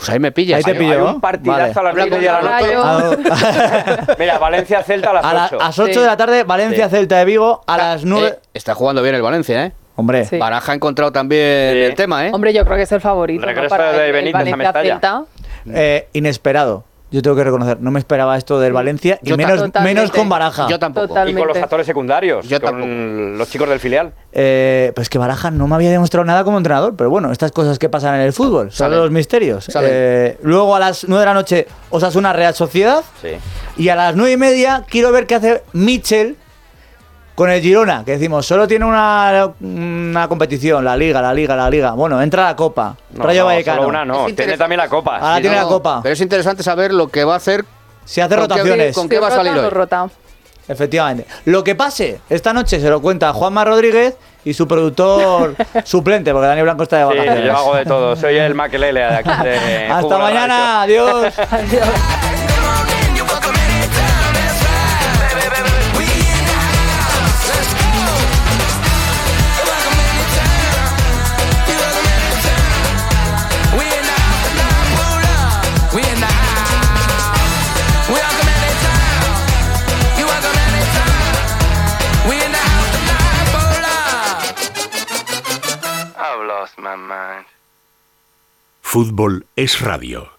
Speaker 7: Pues ahí me pillas.
Speaker 4: Ahí te pillo,
Speaker 8: Hay
Speaker 4: ¿no?
Speaker 8: un partidazo a las
Speaker 7: Vale.
Speaker 8: nueve y media de la noche. <laughs> Mira, Valencia-Celta a las
Speaker 4: A, la-
Speaker 8: 8.
Speaker 4: a las 8
Speaker 9: Sí.
Speaker 4: de la tarde, Valencia,
Speaker 8: Sí.
Speaker 4: Celta de Vigo. A las 9...
Speaker 7: Eh, está jugando bien el Valencia, ¿eh?
Speaker 4: Hombre,
Speaker 9: Sí.
Speaker 7: Baraja ha encontrado también
Speaker 8: Sí.
Speaker 7: el tema, ¿eh?
Speaker 9: Hombre, yo creo que es el favorito. ¿no?
Speaker 8: Regreso
Speaker 9: Para
Speaker 8: de
Speaker 9: el- el
Speaker 8: Benítez a Mestalla.
Speaker 4: Eh, inesperado. Yo tengo que reconocer, no me esperaba esto del Valencia y
Speaker 7: Yo
Speaker 4: menos, menos con Baraja.
Speaker 7: Yo tampoco.
Speaker 8: Y con los actores secundarios,
Speaker 7: Yo
Speaker 8: con los chicos del filial.
Speaker 4: Eh, pues que Baraja no me había demostrado nada como entrenador, pero bueno, estas cosas que pasan en el fútbol, son
Speaker 7: Salen.
Speaker 4: los misterios. Eh, luego a las 9 de la noche Osasuna Real Sociedad
Speaker 8: Sí.
Speaker 4: y a las 9 y media quiero ver qué hace Mitchell Con el Girona, que decimos, solo tiene una, una competición, la Liga, la Liga, la Liga. Bueno, entra la Copa.
Speaker 8: No,
Speaker 4: Rayo
Speaker 8: no,
Speaker 4: Vallecano.
Speaker 8: solo una no, tiene también la Copa.
Speaker 4: Ahora
Speaker 8: Sí,
Speaker 4: tiene
Speaker 8: no.
Speaker 4: la Copa.
Speaker 7: Pero es interesante saber lo que va a hacer.
Speaker 4: Si hace
Speaker 7: con qué-
Speaker 4: rotaciones.
Speaker 7: ¿Con qué va a salir hoy?
Speaker 9: rota.
Speaker 4: Efectivamente. Lo que pase esta noche se lo cuenta Juanma Rodríguez y su productor <laughs> suplente, porque Dani Blanco está de
Speaker 8: Sí,
Speaker 4: vacaciones.
Speaker 8: yo hago de todo. Soy el Maquelele de aquí de <laughs>
Speaker 4: Hasta mañana, adiós. <laughs>
Speaker 3: Fútbol es radio.